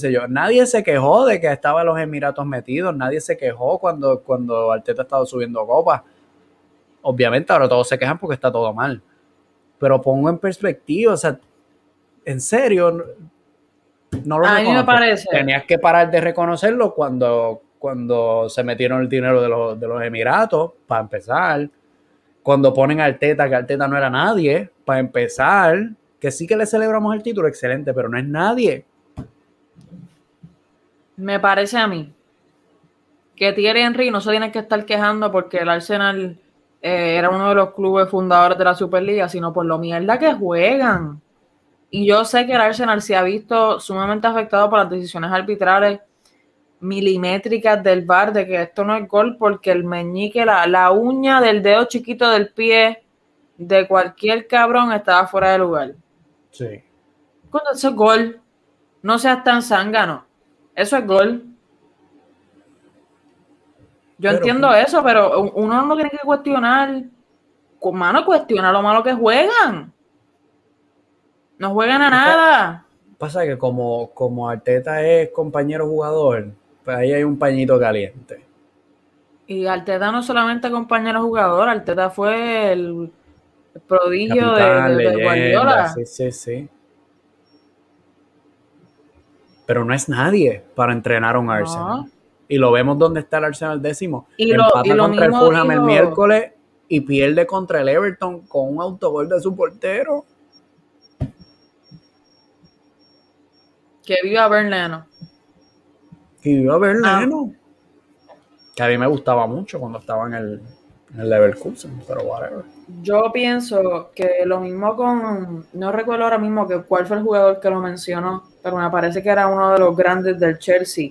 S1: Qué yo. Nadie se quejó de que estaban los Emiratos metidos, nadie se quejó cuando, cuando Arteta estaba subiendo copas. Obviamente ahora todos se quejan porque está todo mal. Pero pongo en perspectiva, o sea, en serio, no lo
S2: me parece.
S1: Tenías que parar de reconocerlo cuando, cuando se metieron el dinero de los, de los Emiratos, para empezar. Cuando ponen a Arteta, que Arteta no era nadie, para empezar. Que sí que le celebramos el título, excelente, pero no es nadie.
S2: Me parece a mí que Thierry Henry no se tiene que estar quejando porque el Arsenal eh, era uno de los clubes fundadores de la Superliga, sino por lo mierda que juegan. Y yo sé que el Arsenal se ha visto sumamente afectado por las decisiones arbitrales milimétricas del bar de que esto no es gol porque el meñique, la, la uña del dedo chiquito del pie de cualquier cabrón estaba fuera de lugar.
S1: Sí.
S2: Cuando eso es gol, no seas tan zángano. Eso es gol. Yo entiendo eso, pero uno no tiene que cuestionar. Con mano cuestiona lo malo que juegan. No juegan a nada.
S1: Pasa que como, como Arteta es compañero jugador, pues ahí hay un pañito caliente.
S2: Y Arteta no solamente compañero jugador, Arteta fue el prodigio de, Guardiola.
S1: Sí, sí, sí. Pero no es nadie para entrenar a un Arsenal. Y lo vemos donde está el Arsenal décimo.
S2: Y lo, y
S1: contra el Fulham el miércoles y pierde contra el Everton con un autogol de su portero.
S2: Que viva Bernano.
S1: Que viva Bernano. Ah. Que a mí me gustaba mucho cuando estaba en el, el Leverkusen, pero whatever.
S2: Yo pienso que lo mismo con, no recuerdo ahora mismo que cuál fue el jugador que lo mencionó, pero me parece que era uno de los grandes del Chelsea,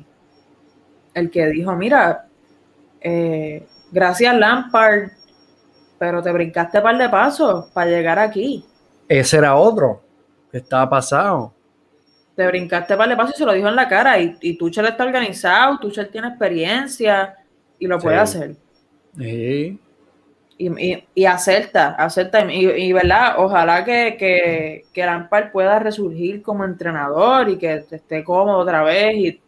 S2: el que dijo, mira, eh, gracias Lampard, pero te brincaste un par de pasos para llegar aquí.
S1: Ese era otro que estaba pasado.
S2: Te brincaste un par de pasos y se lo dijo en la cara, y, y Tuchel está organizado, Tuchel tiene experiencia y lo puede hacer.
S1: Sí
S2: y, y, acepta, acepta. Y, verdad, ojalá que, que, que Lampard pueda resurgir como entrenador y que esté cómodo otra vez y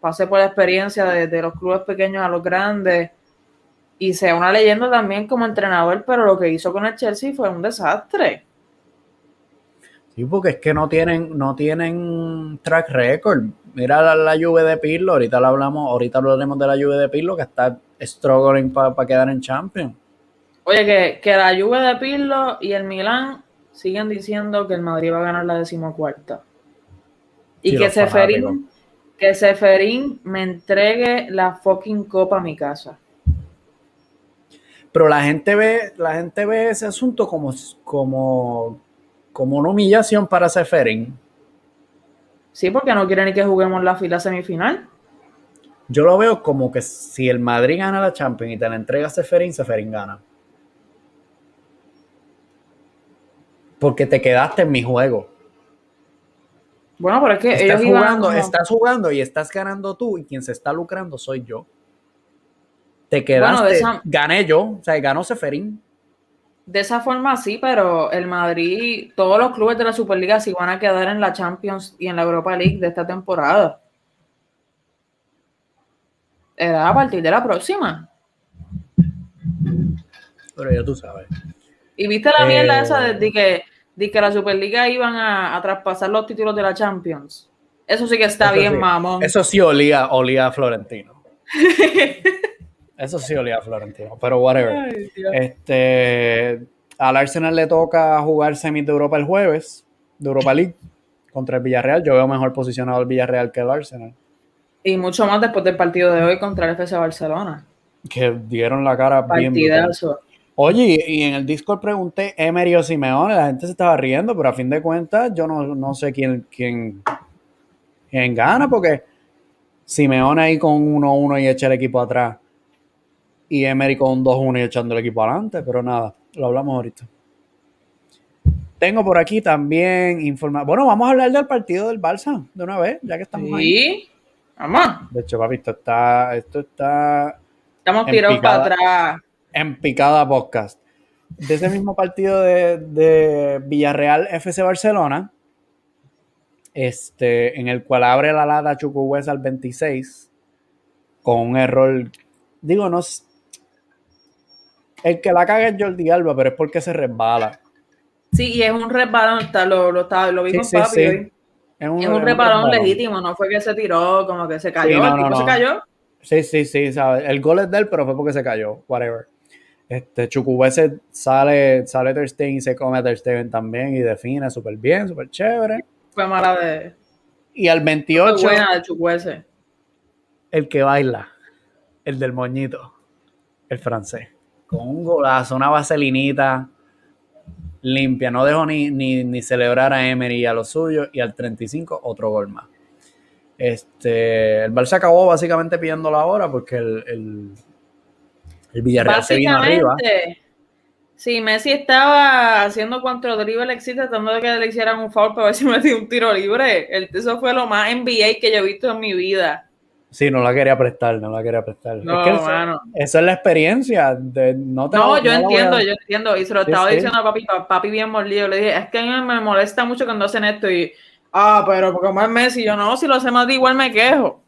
S2: pase por la experiencia de, los clubes pequeños a los grandes y sea una leyenda también como entrenador, pero lo que hizo con el Chelsea fue un desastre.
S1: Sí, porque es que no tienen, no tienen track record. Mira la, la Juve de Pirlo, ahorita lo hablamos, ahorita hablaremos de la Juve de Pirlo que está struggling para quedar en Champions.
S2: Oye, que, que la Juve de Pirlo y el Milán siguen diciendo que el Madrid va a ganar la decimocuarta. Y que Seferín, que Seferín me entregue la fucking copa a mi casa.
S1: Pero la gente ve, la gente ve ese asunto como, como, como una humillación para Seferín.
S2: Sí, porque no quieren ni que juguemos la fila semifinal.
S1: Yo lo veo como que si el Madrid gana la Champions y te la entrega Seferín, Seferín gana. Porque te quedaste en mi juego.
S2: Bueno, pero es que
S1: estás jugando, estás jugando y estás ganando tú y quien se está lucrando soy yo. Te quedaste, gané yo, o sea, ganó Seferín.
S2: De esa forma sí, pero el Madrid, todos los clubes de la Superliga sí van a quedar en la Champions y en la Europa League de esta temporada. Era a partir de la próxima.
S1: Pero ya tú sabes.
S2: Y viste la mierda esa de, que, de que la Superliga iban a, traspasar los títulos de la Champions. Eso sí que está bien, mamón.
S1: Eso sí olía, olía a Florentino. Eso sí olía a Florentino, pero whatever. este, al Arsenal le toca jugar semis de Europa el jueves, de Europa League, contra el Villarreal. Yo veo mejor posicionado el Villarreal que el Arsenal.
S2: Y mucho más después del partido de hoy contra el FC Barcelona.
S1: Que dieron la cara
S2: Partidazo. bien.
S1: Oye, y en el Discord pregunté Emery o Simeone, la gente se estaba riendo, pero a fin de cuentas yo no, sé quién, quién, quién gana, porque Simeone ahí con 1-1 y echa el equipo atrás, y Emery con 2-1 y echando el equipo adelante, pero nada, lo hablamos ahorita. Tengo por aquí también información. Bueno, vamos a hablar del partido del Barça de una vez, ya que estamos
S2: ahí. Vamos.
S1: De hecho, papi, esto está. Esto está
S2: Estamos tirados para atrás
S1: en Picada Podcast. De ese mismo partido de, Villarreal FC Barcelona, este, en el cual abre la lata Chucuhuesa al 26, con un error, digo, no el que la caga es Jordi Alba, pero es porque se resbala.
S2: Sí, y es un resbalón, lo, lo, lo vimos papi Es un, es resbalón, legítimo, no fue que se tiró, como que se cayó, el tipo se cayó.
S1: Sí, sí, sí, ¿sabes? El gol es de él, pero fue porque se cayó, whatever. Este, Chukwueze sale, sale Ter y se come a Ter también y define súper bien, súper chévere.
S2: Fue mala de...
S1: Y al 28...
S2: Fue buena de
S1: El que baila, el del moñito, el francés. Con un golazo, una vaselinita limpia. No dejó ni, ni, celebrar a Emery y a lo suyo. Y al 35, otro gol más. Este, el Barça acabó básicamente pidiendo la hora porque el el Villarreal se vino arriba.
S2: Sí, Messi estaba haciendo cuanto drible existe, tratando de que le hicieran un foul para ver si metía un tiro libre. eso fue lo más NBA que yo he visto en mi vida.
S1: Sí, no la quería prestar, no la quería prestar.
S2: No,
S1: es que
S2: eso,
S1: esa es la experiencia. De, no,
S2: no yo entiendo, yo entiendo. Y se lo estaba diciendo a papi, papi bien mordido. Le dije, es que a mí me molesta mucho cuando hacen esto. Y, ah, pero como es Messi, yo no, si lo hacemos igual me quejo.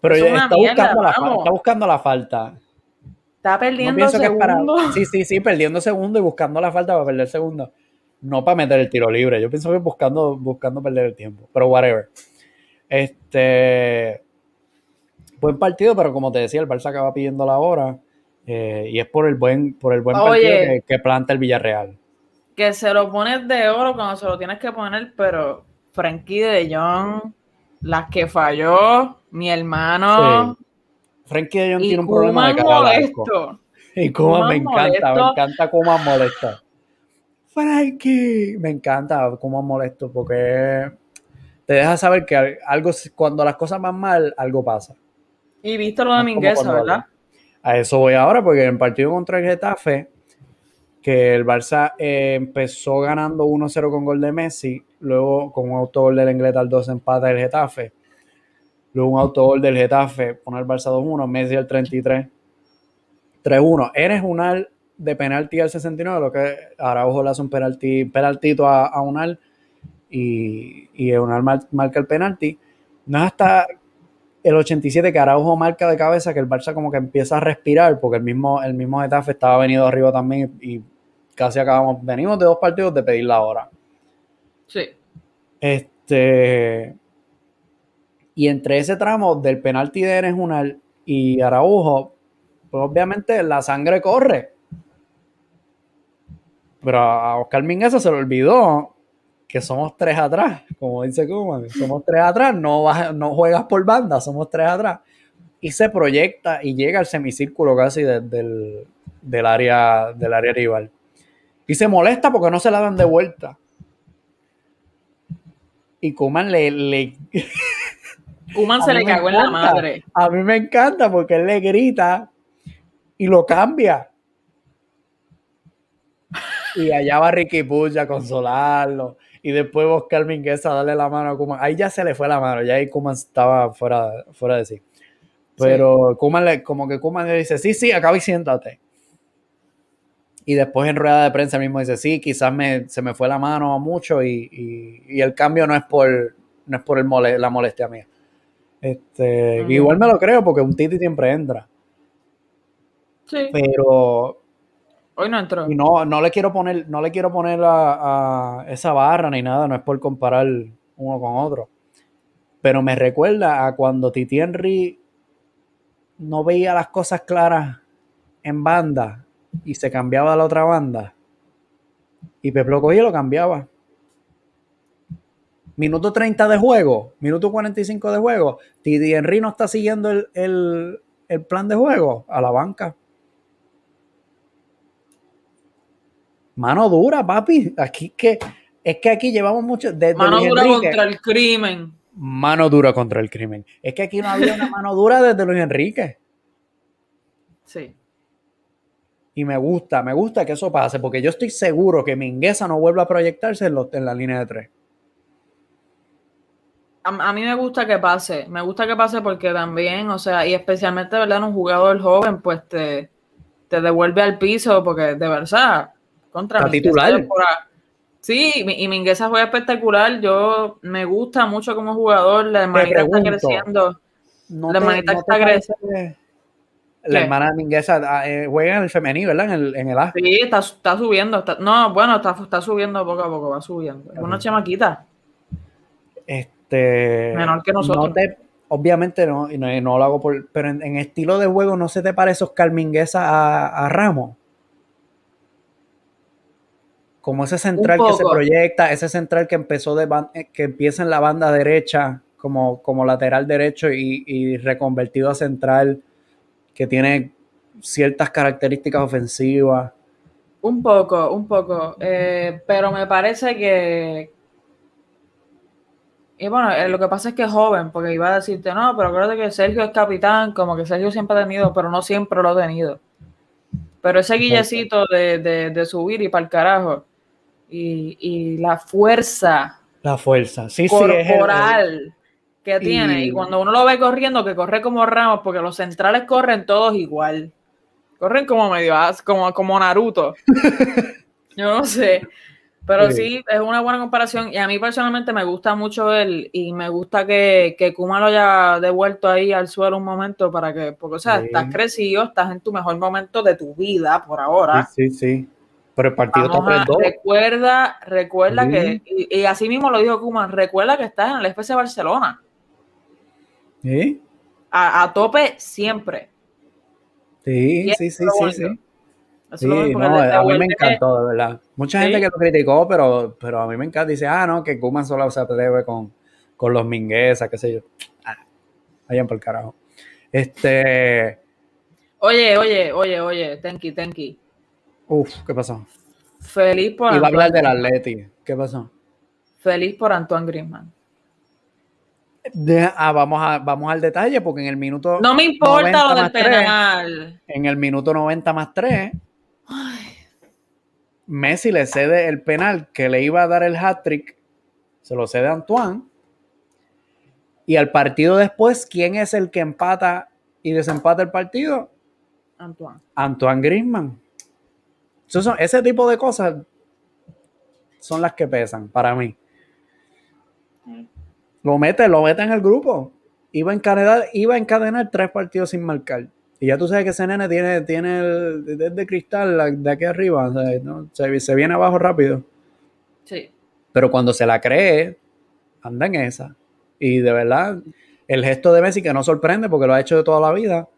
S1: Pero está, buscando la, está buscando la falta
S2: Está perdiendo segundo.
S1: Sí, sí, sí, perdiendo segundo y buscando la falta para perder segundo. No para meter el tiro libre. Yo pienso que buscando, buscando perder el tiempo. Pero whatever. Este. Buen partido, pero como te decía, el Barça acaba pidiendo la hora. Eh, y es por el buen, por el buen partido que, planta el Villarreal.
S2: Que se lo pones de oro cuando se lo tienes que poner, pero Frankie de Jong, las que falló, mi hermano.
S1: Frankie de Jong tiene un problema de cara molesto. Y Kuma me encanta, me encanta Kuma molesta. Frankie, me encanta Kuma molesto porque te deja saber que algo, cuando las cosas van mal, algo pasa.
S2: Y viste lo de Mingueza, ¿verdad?
S1: A eso voy ahora, porque en el partido contra el Getafe, que el Barça eh, empezó ganando 1-0 con gol de Messi, luego con un autogol del Inglés al 2 empata el Getafe Luego un autogol del Getafe, pone el Barça 2-1, Messi al 33. 3-1. Eres Unal de penalti al 69, lo que Araujo le hace un penalti, penaltito a, a Unal y, y Unal marca el penalti. No es hasta el 87 que Araujo marca de cabeza que el Barça como que empieza a respirar porque el mismo, el mismo Getafe estaba venido arriba también y, casi acabamos, venimos de dos partidos de pedir la hora.
S2: Sí.
S1: Este, y entre ese tramo del penalti de Enes Unal y Araujo, pues obviamente la sangre corre. Pero a Oscar Mingueza se le olvidó que somos tres atrás, como dice Kuman, somos tres atrás, no, no juegas por banda, somos tres atrás. Y se proyecta y llega al semicírculo casi del, área, del área rival. Y se molesta porque no se la dan de vuelta. Y Kuman le, le
S2: Kuman se le cagó en la madre.
S1: A mí me encanta porque él le grita y lo cambia. Y allá va Ricky Puch a consolarlo. Y después Oscar Mingueza a darle la mano a Kuman. Ahí ya se le fue la mano, ya ahí Kuman estaba fuera, fuera de sí. Pero Kuman le, como que Kuman le dice, sí, sí, acaba y siéntate. Y después en rueda de prensa mismo dice, sí, quizás me, se me fue la mano mucho y, y, el cambio no es por, no es por el la molestia mía. Este, Igual me lo creo porque un Titi siempre entra.
S2: Sí.
S1: Pero.
S2: Hoy no entró.
S1: Y no, no le quiero poner, no le quiero poner a, esa barra ni nada, no es por comparar uno con otro. Pero me recuerda a cuando Titi Henry no veía las cosas claras en banda y se cambiaba a la otra banda. Y Pepe lo cogía y lo cambiaba. Minuto 30 de juego, minuto 45 de juego. Titi Henry no está siguiendo el, plan de juego a la banca. Mano dura, papi. Aquí que es que aquí llevamos mucho.
S2: mano dura contra el crimen.
S1: Mano dura contra el crimen. Es que aquí no había una mano dura desde Luis Enrique.
S2: Sí.
S1: Y me gusta, me gusta que eso pase, porque yo estoy seguro que Mingueza no vuelva a proyectarse en, en la línea de tres
S2: a, mí me gusta que pase, me gusta que pase porque también, o sea, y especialmente, ¿verdad? Un jugador joven, pues te, te devuelve al piso porque de verdad, contra
S1: la titular.
S2: Sí, y Mingueza fue espectacular. Yo me gusta mucho como jugador. La hermanita está creciendo. la hermanita está creciendo.
S1: La hermana Mingueza ah, eh, juega en el femenino, ¿verdad? En el, en el A.
S2: Sí, está, está subiendo. no, bueno, está, está subiendo poco a poco, va subiendo. Es una chamaquita.
S1: Este este,
S2: Menor que nosotros.
S1: obviamente no, no, no, lo hago por. Pero en, estilo de juego, ¿no se te parece Oscar Mingueza a, a Ramos? Como ese central que se proyecta, ese central que empezó de eh, que empieza en la banda derecha como, como lateral derecho y, reconvertido a central, que tiene ciertas características ofensivas.
S2: Un poco, un poco. Eh, pero me parece que, y bueno, eh, lo que pasa es que es joven, porque iba a decirte, no, pero acuérdate que Sergio es capitán, como que Sergio siempre ha tenido, pero no siempre lo ha tenido. Pero ese guillecito de, subir y para el carajo, y, la fuerza.
S1: La fuerza, sí,
S2: corporal que tiene. Y cuando uno lo ve corriendo, que corre como Ramos, porque los centrales corren todos igual. Corren como medio, como, como Naruto. Yo no sé. Pero sí. es una buena comparación y a mí personalmente me gusta mucho él y me gusta que, que Kuma lo haya devuelto ahí al suelo un momento para que, porque o sea, estás crecido, estás en tu mejor momento de tu vida por ahora.
S1: Sí, sí, sí. Pero el partido está
S2: Recuerda, recuerda que, y, así mismo lo dijo Kuma, recuerda que estás en el FC Barcelona.
S1: ¿Sí?
S2: A, tope siempre.
S1: Sí, sí, sí, sí, sí. Sí, no, a mí me encantó, de verdad. Mucha gente que lo criticó, pero, pero a mí me encanta. Dice, ah, no, que Kuma solo se atreve con, con los minguesas, qué sé yo. Ah, vayan por el carajo. Este.
S2: Oye, oye, oye, oye, Tenki, Tenki.
S1: Uf, ¿qué pasó?
S2: Feliz por
S1: Iba a hablar del Atleti. ¿Qué pasó?
S2: Feliz por Antoine Griezmann.
S1: ah, vamos, a, vamos al detalle, porque en el minuto.
S2: No me importa lo del penal.
S1: en el minuto 90 más 3, Messi le cede el penal que le iba a dar el hat-trick, se lo cede a Antoine. Y al partido después, ¿quién es el que empata y desempata el partido?
S2: Antoine.
S1: Antoine Griezmann. ese tipo de cosas son las que pesan para mí. Lo mete, lo mete en el grupo. Iba a encadenar, iba a encadenar tres partidos sin marcar. Y ya tú sabes que ese nene tiene, tiene el, de cristal de aquí arriba, se, viene abajo rápido.
S2: Sí.
S1: Pero cuando se la cree, anda en esa. Y de verdad, el gesto de Messi que no sorprende porque lo ha hecho de toda la vida.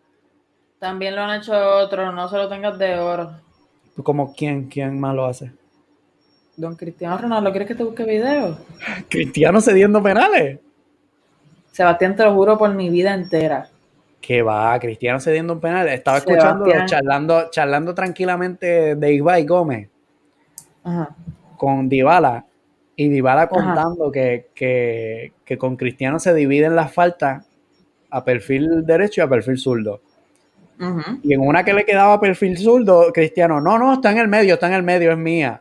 S2: También lo han hecho otros, no se lo tengas de oro.
S1: ¿Como quién? ¿Quién más lo hace?
S2: Don Cristiano Ronaldo, ¿quieres que te busque video?
S1: Cristiano cediendo penales.
S2: Sebastián, te lo juro por mi vida entera
S1: que va, Cristiano cediendo un penal. Estaba escuchando, charlando, charlando tranquilamente de Ibai Gómez con Dybala. Y Dybala contando que, con Cristiano se dividen las faltas a perfil derecho y a perfil zurdo. Y en una que le quedaba a perfil zurdo, Cristiano, no, no, está en el medio, está en el medio, es mía.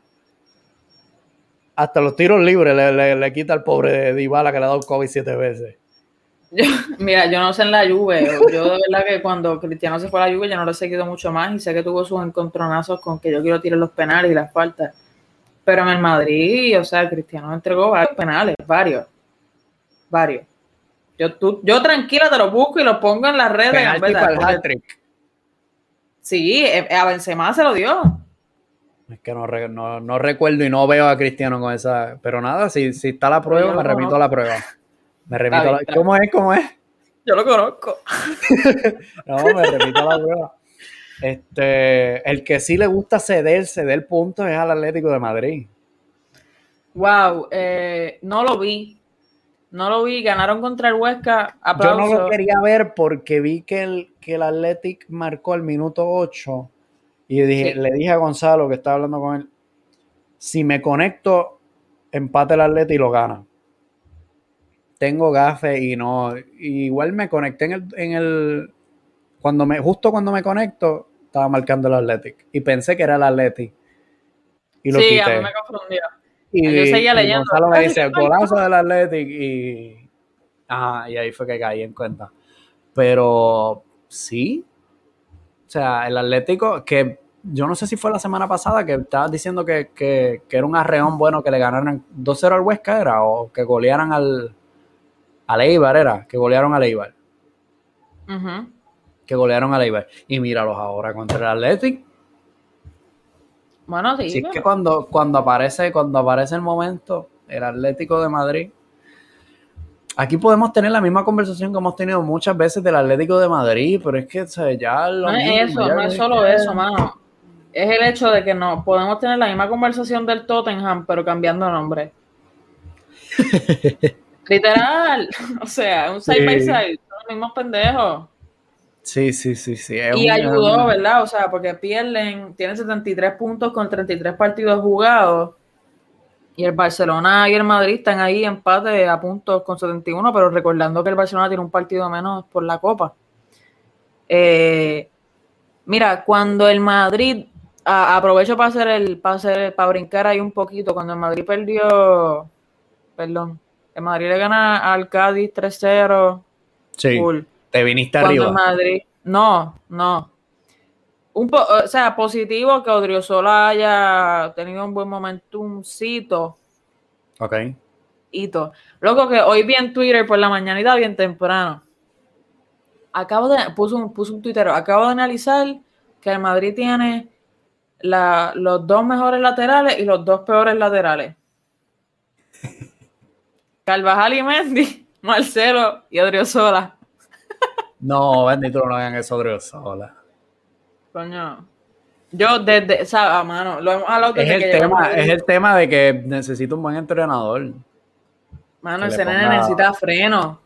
S1: Hasta los tiros libres le, quita al pobre Dybala que le ha dado COVID siete veces.
S2: mira, yo no sé en la Juve. Yo de verdad que cuando Cristiano se fue a la Juve, yo no lo he seguido mucho más y sé que tuvo sus encontronazos con que yo quiero tirar los penales y las faltas. Pero en el Madrid, o sea, Cristiano entregó varios penales, varios. Varios. Yo, tú, yo tranquila te lo busco y lo pongo en las redes. sí, eh, a Benzema se lo dio.
S1: Es que no, no, recuerdo y no veo a Cristiano con esa. Pero nada, si, si está la prueba, me remito a la prueba. Me remito a la... ¿Cómo es? ¿Cómo es?
S2: Yo lo conozco.
S1: no, me remito a la prueba. Este, el que sí le gusta ceder, ceder puntos es al Atlético de Madrid.
S2: Wow, eh, no lo vi. No lo vi, ganaron contra el Huesca.
S1: Yo no lo quería ver porque vi que el, que el Athletic marcó el minuto 8 y dije, le dije a Gonzalo que estaba hablando con él, si me conecto, empate el Athletic y lo gana tengo gafes y no. igual me conecté en el, en el. Cuando me, justo cuando me conecto, estaba marcando el Athletic. Y pensé que era el Athletic. Y lo sí, a mí me confundió. Y, yo seguía leyendo. Gonzalo me dice, golazo del Athletic. Y. Ajá, y ahí fue que caí en cuenta. Pero sí. O sea, el Atlético, que yo no sé si fue la semana pasada que estabas diciendo que, que, que era un arreón bueno que le ganaran 2-0 al Huesca, era, o que golearan al, a Leibar era, que golearon a Leibar. Que golearon a Leibar. Y míralos ahora contra el Athletic.
S2: Bueno, sí.
S1: Si es que cuando, cuando, aparece, cuando aparece el momento, el Atlético de Madrid. Aquí podemos tener la misma conversación que hemos tenido muchas veces del Atlético de Madrid, pero es que ya
S2: lo No es eso, no es solo eso, mano. Es el hecho de que no podemos tener la misma conversación del Tottenham, pero cambiando nombre. Literal. O sea, un side by side, son los mismos pendejos.
S1: Sí, sí, sí, sí.
S2: y ayudó, ¿verdad? O sea, porque pierden, tienen 73 puntos con 33 partidos jugados. Y el Barcelona y el Madrid están ahí empate a puntos con 71, pero recordando que el Barcelona tiene un partido menos por la Copa. Eh, mira, cuando el Madrid, aprovecho para hacer el, para hacer, para brincar ahí un poquito, cuando el Madrid perdió, perdón, el Madrid le gana al Cádiz 3-0.
S1: Sí. Te viniste arriba.
S2: Madrid. No, no. un po o sea, positivo que Odriozola haya tenido un buen momentumcito.
S1: Ok.
S2: Hito. Loco que hoy vi en Twitter por la mañanita bien temprano. Acabo de, puso un, puso un Twitter, acabo de analizar que el Madrid tiene la, los dos mejores laterales y los dos peores laterales. Carvajal y Mendy, Marcelo y Odriozola.
S1: No, bendito no hagan eso Odriozola.
S2: Coño. Yo desde, o sea, a mano, lo hemos hablado
S1: Es el,
S2: que
S1: tema, es el tema de que necesita un buen entrenador.
S2: Mano, ese nene
S1: ponga-
S2: necesita freno.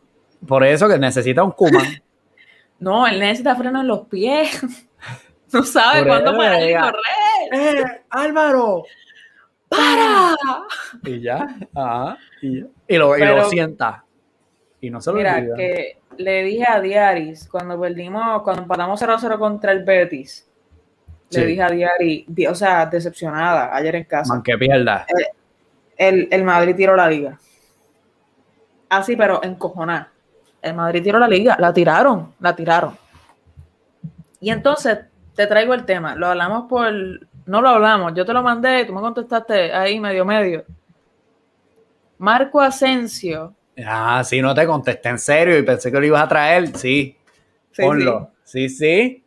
S1: Por eso que necesita un Kuman.
S2: No, él necesita freno en los pies. No sabe cuándo parar y correr.
S1: ¡Eh, Álvaro!
S2: ¡Para!
S1: Y ya. Ajá. Y, ya. y lo, y lo sienta. Y no se lo
S2: Mira,
S1: olvida.
S2: que le dije a Diaris cuando perdimos, cuando empatamos 0-0 contra el Betis,
S1: Sí.
S2: le dije a Diaris, di- o sea, decepcionada ayer en casa.
S1: Man, que pierda.
S2: El, el Madrid tiró la liga. Así, pero encojonada. El Madrid tiró la liga, la tiraron, la tiraron. Y entonces te traigo el tema. Lo hablamos por. No lo hablamos, yo te lo mandé, tú me contestaste ahí medio medio. Marco Asensio.
S1: Ah, sí, no te contesté en serio y pensé que lo ibas a traer. Sí,
S2: Sí,
S1: ponlo. Sí, sí.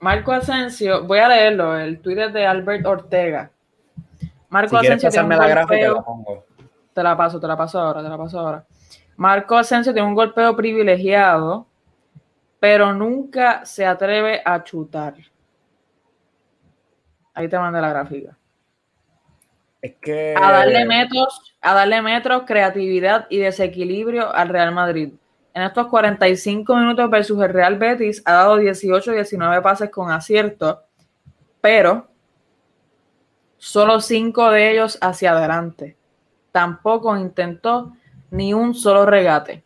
S2: Marco Asensio, voy a leerlo, el Twitter de Albert Ortega. Marco
S1: Si
S2: Asensio tiene un
S1: la
S2: golpeo-
S1: la pongo.
S2: Te la paso, te la paso ahora, te la paso ahora. Marco Asensio tiene un golpeo privilegiado, pero nunca se atreve a chutar. Ahí te mandé la gráfica.
S1: Es que.
S2: A darle metros, a darle metros, creatividad y desequilibrio al Real Madrid. En estos 45 minutos versus el Real Betis ha dado 18 19 pases con acierto, pero solo 5 de ellos hacia adelante. Tampoco intentó ni un solo regate.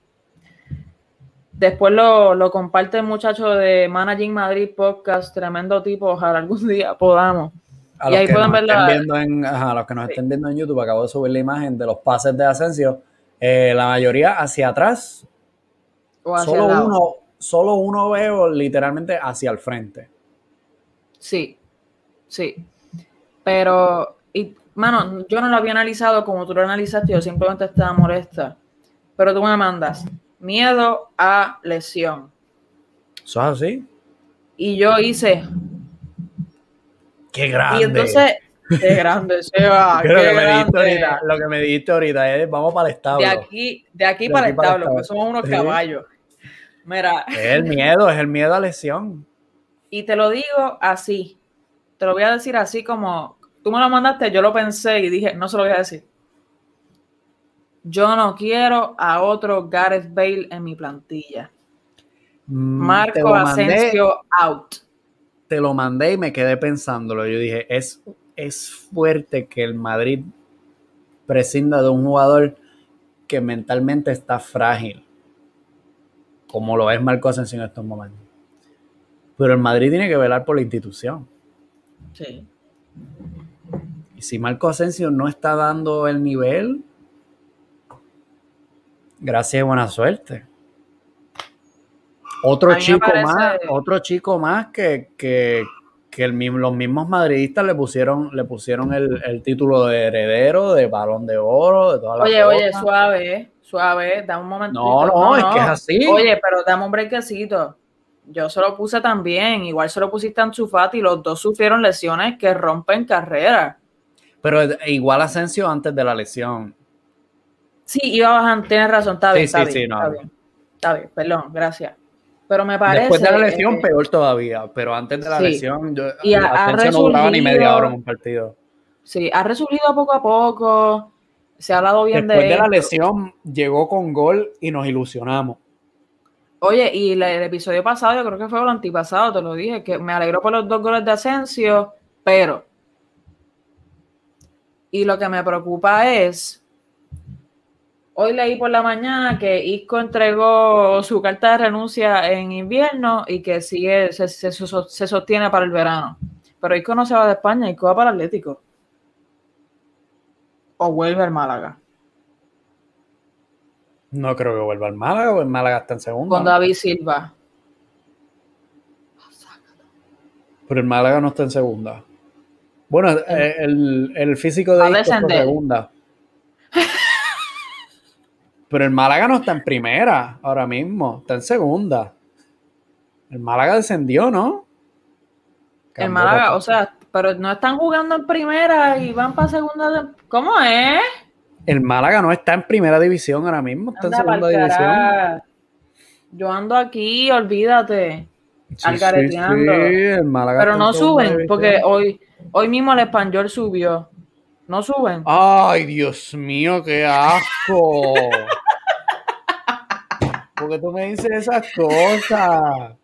S2: Después lo, lo comparte el muchacho de Managing Madrid Podcast, tremendo tipo, ojalá algún día podamos.
S1: A
S2: y ahí pueden ver la-
S1: en, ajá, a los que nos estén viendo en YouTube, acabo de subir la imagen de los pases de Asensio. Eh, la mayoría hacia atrás.
S2: O hacia
S1: Solo
S2: lado.
S1: uno, solo uno veo literalmente hacia el frente.
S2: Sí, sí. Pero, y, mano, yo no lo había analizado como tú lo analizaste, yo simplemente estaba molesta. Pero tú me mandas miedo a lesión.
S1: ¿Eso es así?
S2: Y yo hice,
S1: ¡Qué grande!
S2: y entonces, qué grande, Seba,
S1: Que lo,
S2: qué
S1: que me dijiste
S2: grande.
S1: ahorita, lo que me dijiste ahorita es vamos para el establo.
S2: De aquí, de aquí
S1: De
S2: para
S1: aquí
S2: el
S1: para el
S2: establo, porque somos unos
S1: Sí.
S2: caballos. Mira,
S1: Es el miedo, es el miedo a lesión.
S2: y te lo digo así, te lo voy a decir así como tú me lo mandaste, yo lo pensé y dije, no se lo voy a decir. Yo no quiero a otro Gareth Bale en mi plantilla.
S1: Mm,
S2: Marco Asensio out.
S1: te lo mandé y me quedé pensándolo. Yo dije, es, es fuerte que el Madrid prescinda de un jugador que mentalmente está frágil, como lo es Marco Asensio en estos momentos. Pero el Madrid tiene que velar por la institución.
S2: Sí.
S1: Y si Marco Asensio no está dando el nivel, gracias y buena suerte. Otro chico
S2: parece-
S1: más, otro chico más que, que, que el mismo- los mismos madridistas le pusieron, le pusieron el, el título de heredero, de balón de oro, de toda la
S2: Oye, oye,
S1: cosa.
S2: suave, suave, dame un momentito.
S1: No, no, es que es así.
S2: Oye, pero dame un brequecito. Yo se lo puse también, igual se lo pusiste a Ansu Fati y los dos sufrieron lesiones que rompen carrera.
S1: Pero igual Asensio antes de la lesión.
S2: Sí, iba bajando, tienes razón, está
S1: Sí,
S2: bien, está
S1: sí,
S2: bien,
S1: sí, no.
S2: está bien. Está bien, perdón, gracias. Pero me parece...
S1: Después de la lesión,
S2: eh,
S1: peor todavía. Pero antes de la
S2: sí.
S1: lesión, yo,
S2: Y ha- ha
S1: Asensio no duraba ni media hora en un partido.
S2: Sí, ha resurgido poco a poco, se ha hablado bien
S1: Después
S2: de
S1: de
S2: él.
S1: la lesión, llegó con gol y nos ilusionamos.
S2: Oye, y la- el episodio pasado, yo creo que fue el antipasado, te lo dije, que me alegró por los dos goles de Asensio, pero. Y lo que me preocupa es. Hoy leí por la mañana que Isco entregó su carta de renuncia en invierno y que sigue, se, se- se sostiene para el verano. Pero Isco no se va de España, Isco va para el Atlético. O vuelve al Málaga.
S1: No creo que vuelva al Málaga, o el Málaga está en segundo.
S2: Con David Silva.
S1: Pero el Málaga no está en segunda. Bueno, eh, el, el físico de Isco está en segunda. Pero el Málaga no está en primera ahora mismo, está en segunda. El Málaga descendió, ¿no?
S2: el Málaga, o sea, pero no están jugando en primera y van para segunda. ¿Cómo es?
S1: El Málaga no está en primera división ahora mismo, está en segunda división.
S2: Yo ando aquí, olvídate. algareteando. pero no suben, porque hoy, hoy mismo el español subió. No suben.
S1: Ay, Dios mío, qué asco. Porque tú me dices esas cosas.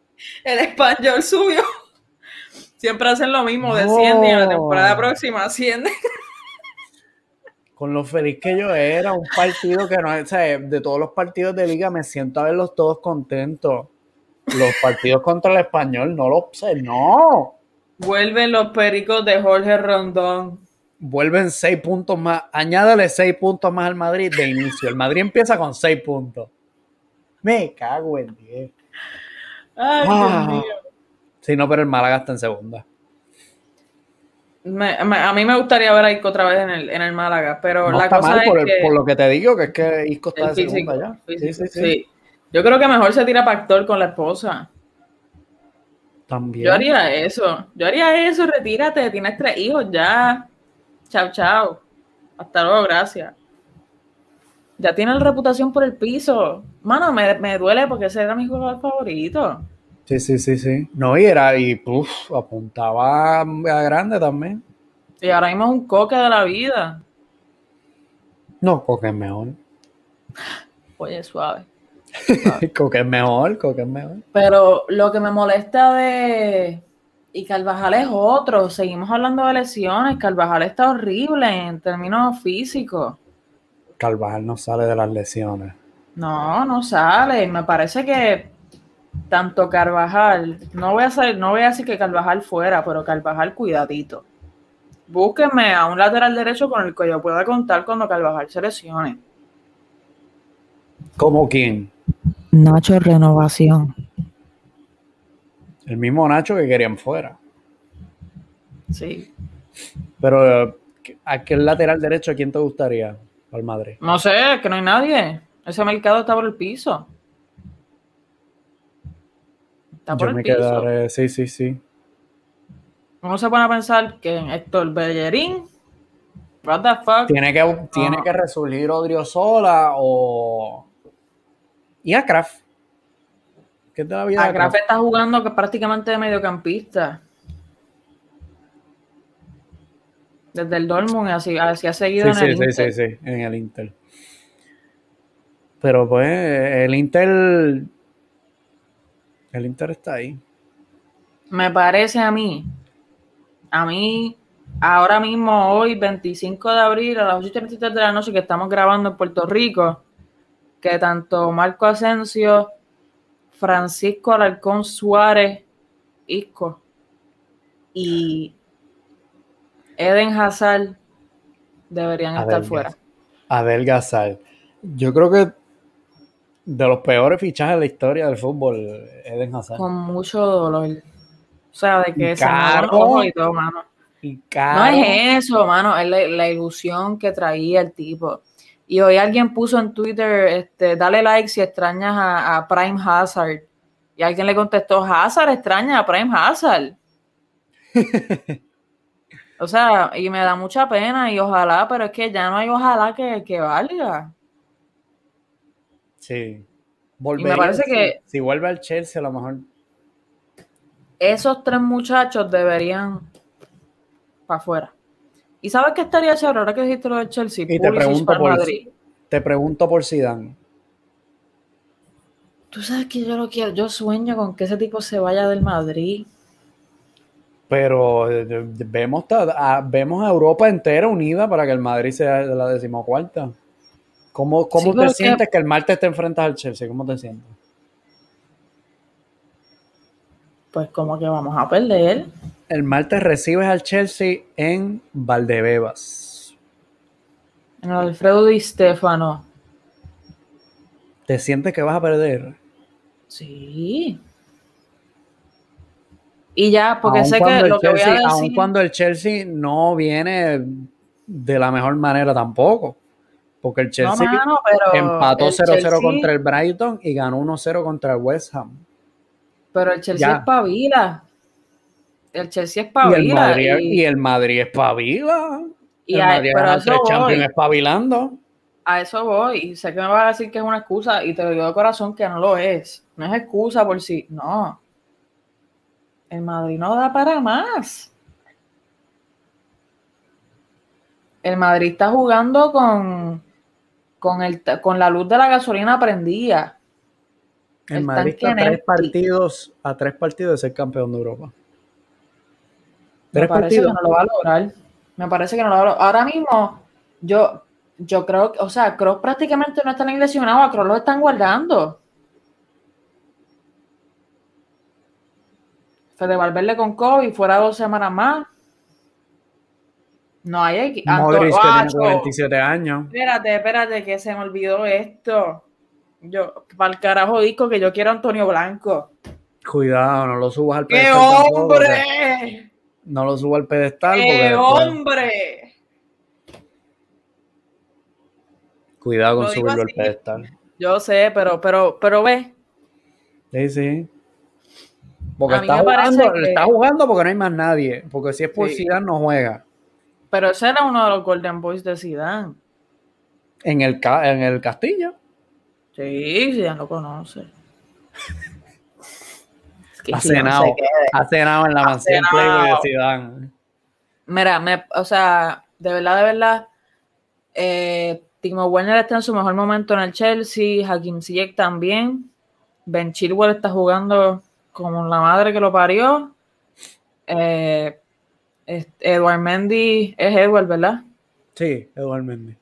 S2: El español subió. Siempre hacen lo mismo, descienden y en la temporada próxima ascienden.
S1: Con lo feliz que yo era, un partido que no, o sea, de todos los partidos de liga me siento a verlos todos contentos. Los partidos contra el español, no lo sé, no.
S2: Vuelven los pericos de Jorge Rondón.
S1: Vuelven seis puntos más, añádale seis puntos más al Madrid de inicio. El Madrid empieza con seis puntos. Me cago en diez. Ay, Dios ah. mío. Sí, no, pero el Málaga está en segunda.
S2: a mí me gustaría ver a Isco otra vez en el, en el Málaga, pero la cosa es
S1: por,
S2: que,
S1: por lo que te digo, que es que Isco está en segunda ya. sí, sí, sí,
S2: Yo creo que mejor se tira para actor con la esposa.
S1: También.
S2: Yo haría eso. Yo haría eso, retírate, tienes tres hijos ya. Chao, chao. Hasta luego, gracias. Ya tiene la reputación por el piso. Mano, me, me duele porque ese era mi jugador favorito.
S1: Sí, sí, sí, sí. No, y era, y puf, apuntaba a grande también.
S2: Y ahora mismo es un coque de la vida.
S1: No, coque es mejor.
S2: Oye, suave.
S1: coque es mejor, coque es mejor.
S2: Pero lo que me molesta de. Y Carvajal es otro. Seguimos hablando de lesiones. Carvajal está horrible en términos físicos.
S1: Carvajal no sale de las lesiones.
S2: No, no sale. Me parece que tanto Carvajal, no voy a hacer, no voy a decir que Carvajal fuera, pero Carvajal cuidadito. Búsquenme a un lateral derecho con el que yo pueda contar cuando Carvajal se lesione.
S1: ¿Cómo quién?
S2: Nacho Renovación.
S1: El mismo Nacho que querían fuera.
S2: Sí.
S1: Pero aquel lateral derecho, ¿a quién te gustaría? Al Madrid.
S2: No sé, que no hay nadie. Ese mercado está por el piso.
S1: Yo me quedaré, sí, sí, sí.
S2: Uno se pone a pensar que Héctor Bellerín, what the fuck.
S1: Tiene que, tiene que resurgir Odriozola o. Y a Kraft.
S2: ¿Qué es de la vida? A Kraft está jugando que prácticamente de mediocampista. Desde el Dortmund, así, así ha seguido
S1: en el sí, Inter. Sí, sí, sí, en el Inter. Pero pues el Inter el Inter está ahí.
S2: Me parece a mí, a mí, ahora mismo, hoy, 25 de abril, a las 8.33 de la noche que estamos grabando en Puerto Rico, que tanto Marco Asensio, Francisco Alarcón Suárez, Isco y Eden Hazard deberían estar fuera.
S1: Adel Hazard. Yo creo que de los peores fichajes de la historia del fútbol, Eden Hazard.
S2: Con mucho dolor. O sea, de que se y todo, mano. No es eso, mano, es la, ilusión que traía el tipo. Y hoy alguien puso en Twitter, este, dale like si extrañas a, Prime Hazard. Y alguien le contestó, Hazard extraña a Prime Hazard. o sea, y me da mucha pena y ojalá, pero es que ya no hay ojalá que, que valga.
S1: Sí.
S2: me parece que.
S1: Si vuelve al Chelsea, a lo mejor.
S2: Esos tres muchachos deberían. para afuera. ¿Y sabes qué estaría chévere ahora que dijiste lo del Chelsea?
S1: Y te pregunto, por, Madrid. te pregunto por Zidane.
S2: Tú sabes que yo lo quiero. Yo sueño con que ese tipo se vaya del Madrid.
S1: Pero eh, vemos, vemos a Europa entera unida para que el Madrid sea de la decimocuarta. ¿Cómo, cómo te sientes que... el martes te enfrentas al Chelsea? ¿Cómo te sientes?
S2: Pues como que vamos a perder.
S1: El martes recibes al Chelsea en Valdebebas.
S2: En Alfredo Di Stefano.
S1: ¿Te sientes que vas a perder?
S2: Sí. Y ya, porque sé que lo que voy a decir...
S1: Aun cuando el Chelsea no viene de la mejor manera tampoco. Porque el Chelsea empató 0-0 contra el Brighton y ganó 1-0 contra el West Ham.
S2: Pero el Chelsea es pavila. El Chelsea es pavila.
S1: Y el Madrid, y, el Madrid es pavila. Y el Madrid Champions espabilando.
S2: A eso voy. Y sé que me vas a decir que es una excusa y te lo digo de corazón que no lo es. No es excusa por si. No. El Madrid no da para más. El Madrid está jugando con, con, el, con la luz de la gasolina prendida.
S1: El, Madrid está a tres, partidos, a tres partidos de ser campeón de Europa.
S2: Me parece que no lo va a lograr. Me parece que no lo va a lograr. Ahora mismo, yo, yo creo que, o sea, Cross prácticamente no está lesionado, a Cross lo están guardando. Fede Valverde con COVID, fuera dos semanas más. No hay.
S1: Modric que tiene 47 años.
S2: Espérate, espérate, que se me olvidó esto. Yo, para el carajo disco que yo quiero a Antonio Blanco.
S1: Cuidado, no lo subas al
S2: pedestal. ¡Qué hombre!
S1: no lo subas al pedestal.
S2: ¡Qué hombre!
S1: Cuidado con subirlo al pedestal.
S2: Yo sé, pero, pero, pero ve.
S1: Sí, sí. Porque está jugando, está jugando porque no hay más nadie. Porque si es por sí. no juega.
S2: Pero ese era uno de los Golden Boys de Zidane.
S1: En el, en el Castillo.
S2: Sí, Zidane lo conoce.
S1: ha, cenado, ha cenado en la mansión Playboy de Zidane.
S2: Mira, me, o sea, de verdad, de verdad, eh, Timo Werner está en su mejor momento en el Chelsea, Hakim Ziyech también, Ben Chilwell está jugando como la madre que lo parió. Eh, Edward Mendy es Edward, ¿verdad?
S1: Sí, Edward Mendy.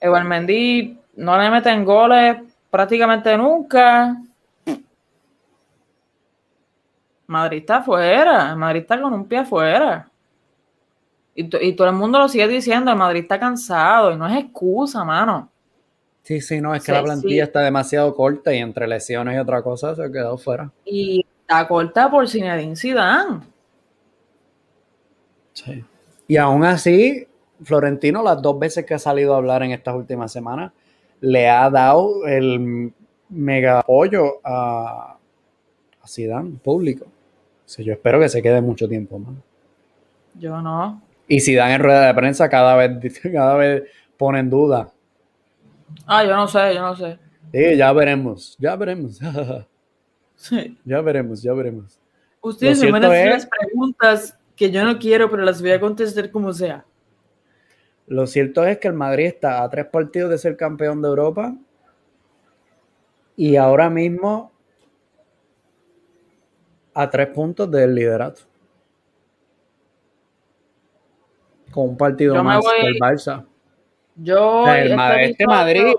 S2: Edward Mendy no le meten goles prácticamente nunca. Madrid está afuera, Madrid está con un pie afuera. Y, todo el mundo lo sigue diciendo, el Madrid está cansado y no es excusa, mano.
S1: Sí, sí, no, es que la plantilla está demasiado corta y entre lesiones y otra cosa se ha quedado fuera.
S2: Y está corta por Zinedine Zidane.
S1: Y aún así, Florentino, las dos veces que ha salido a hablar en estas últimas semanas, le ha dado el mega apoyo a, a Zidane público. yo espero que se quede mucho tiempo más.
S2: Yo no.
S1: Y Zidane en rueda de prensa cada vez, cada vez pone en duda.
S2: Ah, yo no sé, yo no sé.
S1: Sí, ya veremos, ya veremos. Ya veremos, ya veremos.
S2: Ustedes me mandan las preguntas que yo no quiero, pero las voy a contestar como sea.
S1: Lo cierto es que el Madrid está a tres partidos de ser campeón de Europa y ahora mismo a tres puntos del liderato. Con un partido más del Barça.
S2: Yo
S1: este Madrid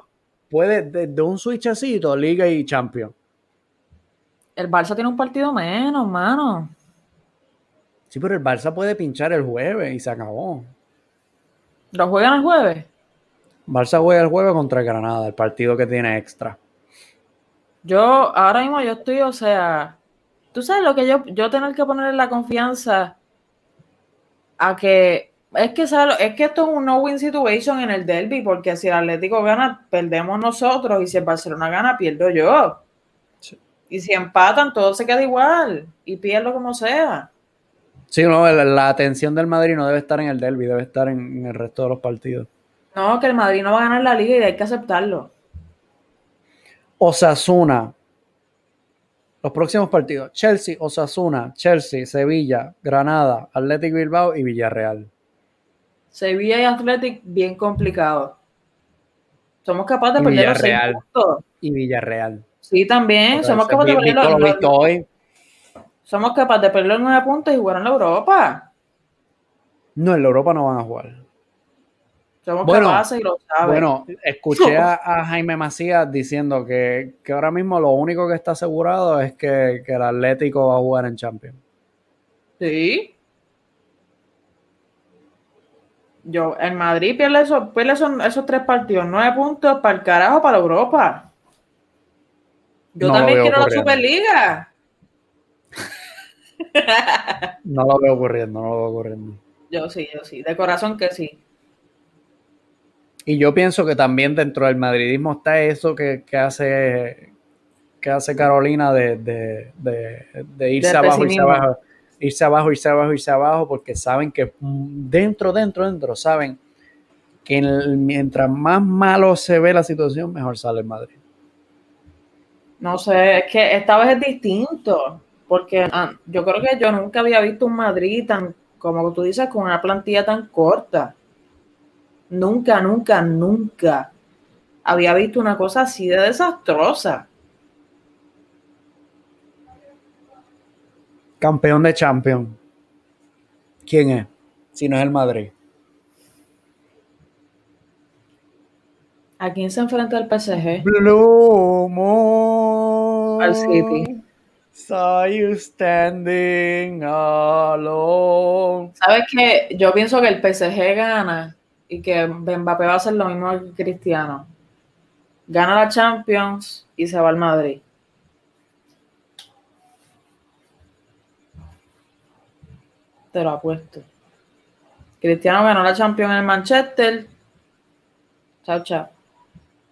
S1: puede desde un switchacito, Liga y Champions.
S2: El Barça tiene un partido menos, mano.
S1: Sí, pero el Barça puede pinchar el jueves y se acabó.
S2: ¿Lo juegan el jueves?
S1: Barça juega el jueves contra Granada, el partido que tiene extra.
S2: Yo, ahora mismo yo estoy, o sea, tú sabes lo que yo, yo tener que ponerle la confianza a que es que es que esto es un no-win situation en el derby, porque si el Atlético gana, perdemos nosotros, y si el Barcelona gana, pierdo yo. Y si empatan, todo se queda igual, y pierdo como sea.
S1: Sí, no, la, atención del Madrid no debe estar en el derby, debe estar en, el resto de los partidos.
S2: No, que el Madrid no va a ganar la liga y hay que aceptarlo.
S1: Osasuna. Los próximos partidos: Chelsea, Osasuna, Chelsea, Sevilla, Granada, Athletic Bilbao y Villarreal.
S2: Sevilla y Athletic, bien complicado. Somos capaces de perder
S1: Villarreal los Y Villarreal.
S2: Sí, también. Somos capaces de perder los, somos capaces de perder nueve puntos y jugar en la Europa.
S1: No, en la Europa no van a jugar.
S2: Somos capaces y lo saben.
S1: Bueno, escuché a, Jaime Macías diciendo que, ahora mismo lo único que está asegurado es que, el Atlético va a jugar en Champions.
S2: Sí. Yo, en Madrid pierde, esos, esos, tres partidos, nueve puntos para el carajo, para Europa. Yo también quiero la Superliga.
S1: No lo veo ocurriendo, no lo veo ocurriendo.
S2: Yo sí, yo sí. De corazón que sí.
S1: Y yo pienso que también dentro del madridismo está eso que, que hace que hace Carolina de, de, de, de irse abajo, irse abajo, irse abajo, irse abajo, irse abajo, porque saben que mm, dentro, dentro, dentro, saben que el- mientras más malo se ve la situación, mejor sale el Madrid.
S2: No sé, es que esta vez es distinto, porque ah, yo creo que yo nunca había visto un Madrid tan, como tú dices, con una plantilla tan corta. Nunca, nunca, nunca había visto una cosa así de desastrosa.
S1: Campeón de Champions. ¿Quién es? Si no es el Madrid.
S2: ¿A quién se enfrenta el PSG?
S1: Blue Moon.
S2: Al City.
S1: Saw you standing alone.
S2: ¿Sabes qué? Yo pienso que el PSG gana y que Mbappé va a hacer lo mismo que Cristiano. Gana la Champions y se va al Madrid. Te lo apuesto. Cristiano ganó la Champions en el Manchester. Chao, chao.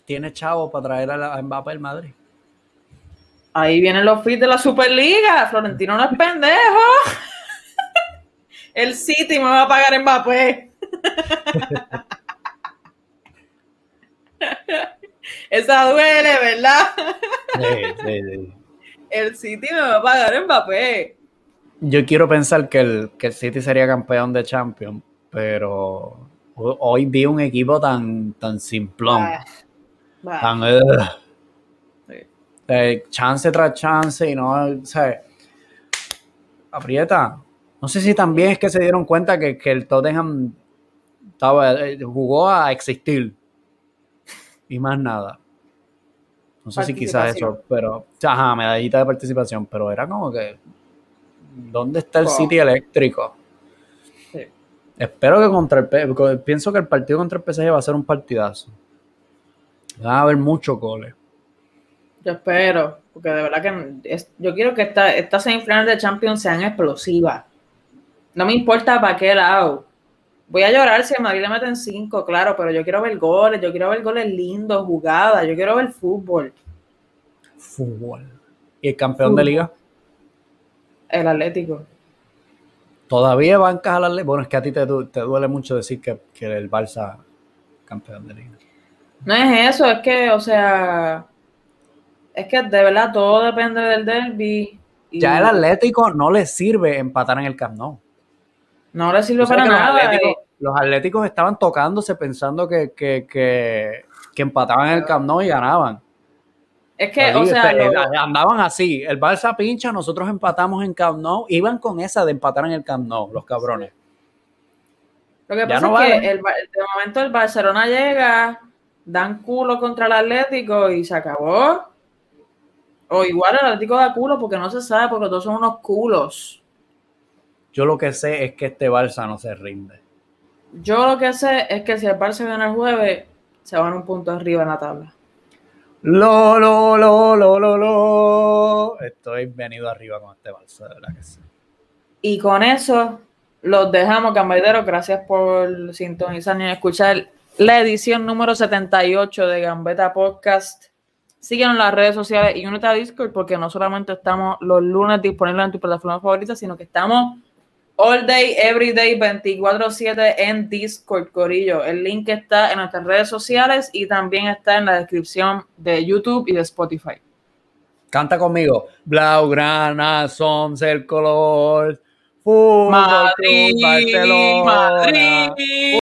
S1: Tiene chavo para traer a, la, a Mbappé al Madrid.
S2: Ahí vienen los fees de la Superliga. Florentino no es pendejo. El City me va a pagar Mbappé. Esa duele, ¿verdad?
S1: Sí, sí, sí.
S2: El City me va a pagar Mbappé.
S1: Yo quiero pensar que el, que el City sería campeón de Champions, pero ho- hoy vi un equipo tan, tan simplón,
S2: Ah,
S1: tan ugh. Eh, chance tras chance y no, o sea, aprieta. No sé si también es que se dieron cuenta que, que el Tottenham estaba, eh, jugó a existir y más nada. No sé si quizás eso, pero, ajá, medallita de participación, pero era como que, ¿dónde está el
S2: Wow.
S1: City eléctrico?
S2: Sí.
S1: Espero que contra el pienso que el partido contra el PSG va a ser un partidazo. Va a haber muchos goles.
S2: Yo espero, porque de verdad que es- yo quiero que esta, estas semifinales de Champions sean explosivas. No me importa para qué lado. Voy a llorar si a Madrid le meten cinco, claro, pero yo quiero ver goles, yo quiero ver goles lindos, jugadas, yo quiero ver fútbol.
S1: Fútbol. ¿Y el campeón de liga?
S2: El Atlético.
S1: Todavía bancas a la Bueno, es que a ti te, te duele mucho decir que, que el Barça campeón de liga.
S2: No es eso, es que, o sea, es que de verdad todo depende del derby. y
S1: Ya el Atlético no le sirve empatar en el Camp Nou.
S2: No le sirve para
S1: los,
S2: nada.
S1: atléticos,
S2: eh.
S1: los atléticos estaban tocándose pensando que, que, que, que empataban en el Camp Nou y ganaban.
S2: Es que, o sea,
S1: este,
S2: lo-
S1: andaban así. El Barça pincha, nosotros empatamos en Camp Nou. Iban con esa de empatar en el Camp Nou, los cabrones.
S2: Lo que
S1: Ya
S2: pasa
S1: no
S2: es
S1: vale.
S2: que el, de momento el Barcelona llega, dan culo contra el Atlético y se acabó. O igual el Atlético da culo porque no se sabe, porque todos son unos culos.
S1: Yo lo que sé es que este Barça no se rinde.
S2: Yo lo que sé es que si el Barça gana el jueves, se van un punto arriba en la tabla.
S1: Lo, lo, lo, lo, lo, lo. Estoy venido arriba con este Barça, de verdad que sí.
S2: Y con eso los dejamos, Gambaideros. Gracias por sintonizar y escuchar la edición número 78 de Gambeta Podcast. Síguenos en las redes sociales y únete a Discord porque no solamente estamos los lunes disponibles en tu plataforma favorita, sino que estamos all day, every day, 24-7 en Discord, Corillo. El link está en nuestras redes sociales y también está en la descripción de YouTube y de Spotify.
S1: Canta conmigo. Blaugrana, somos el color. Fútbol
S2: Madrid,
S1: Barcelona.
S2: Madrid.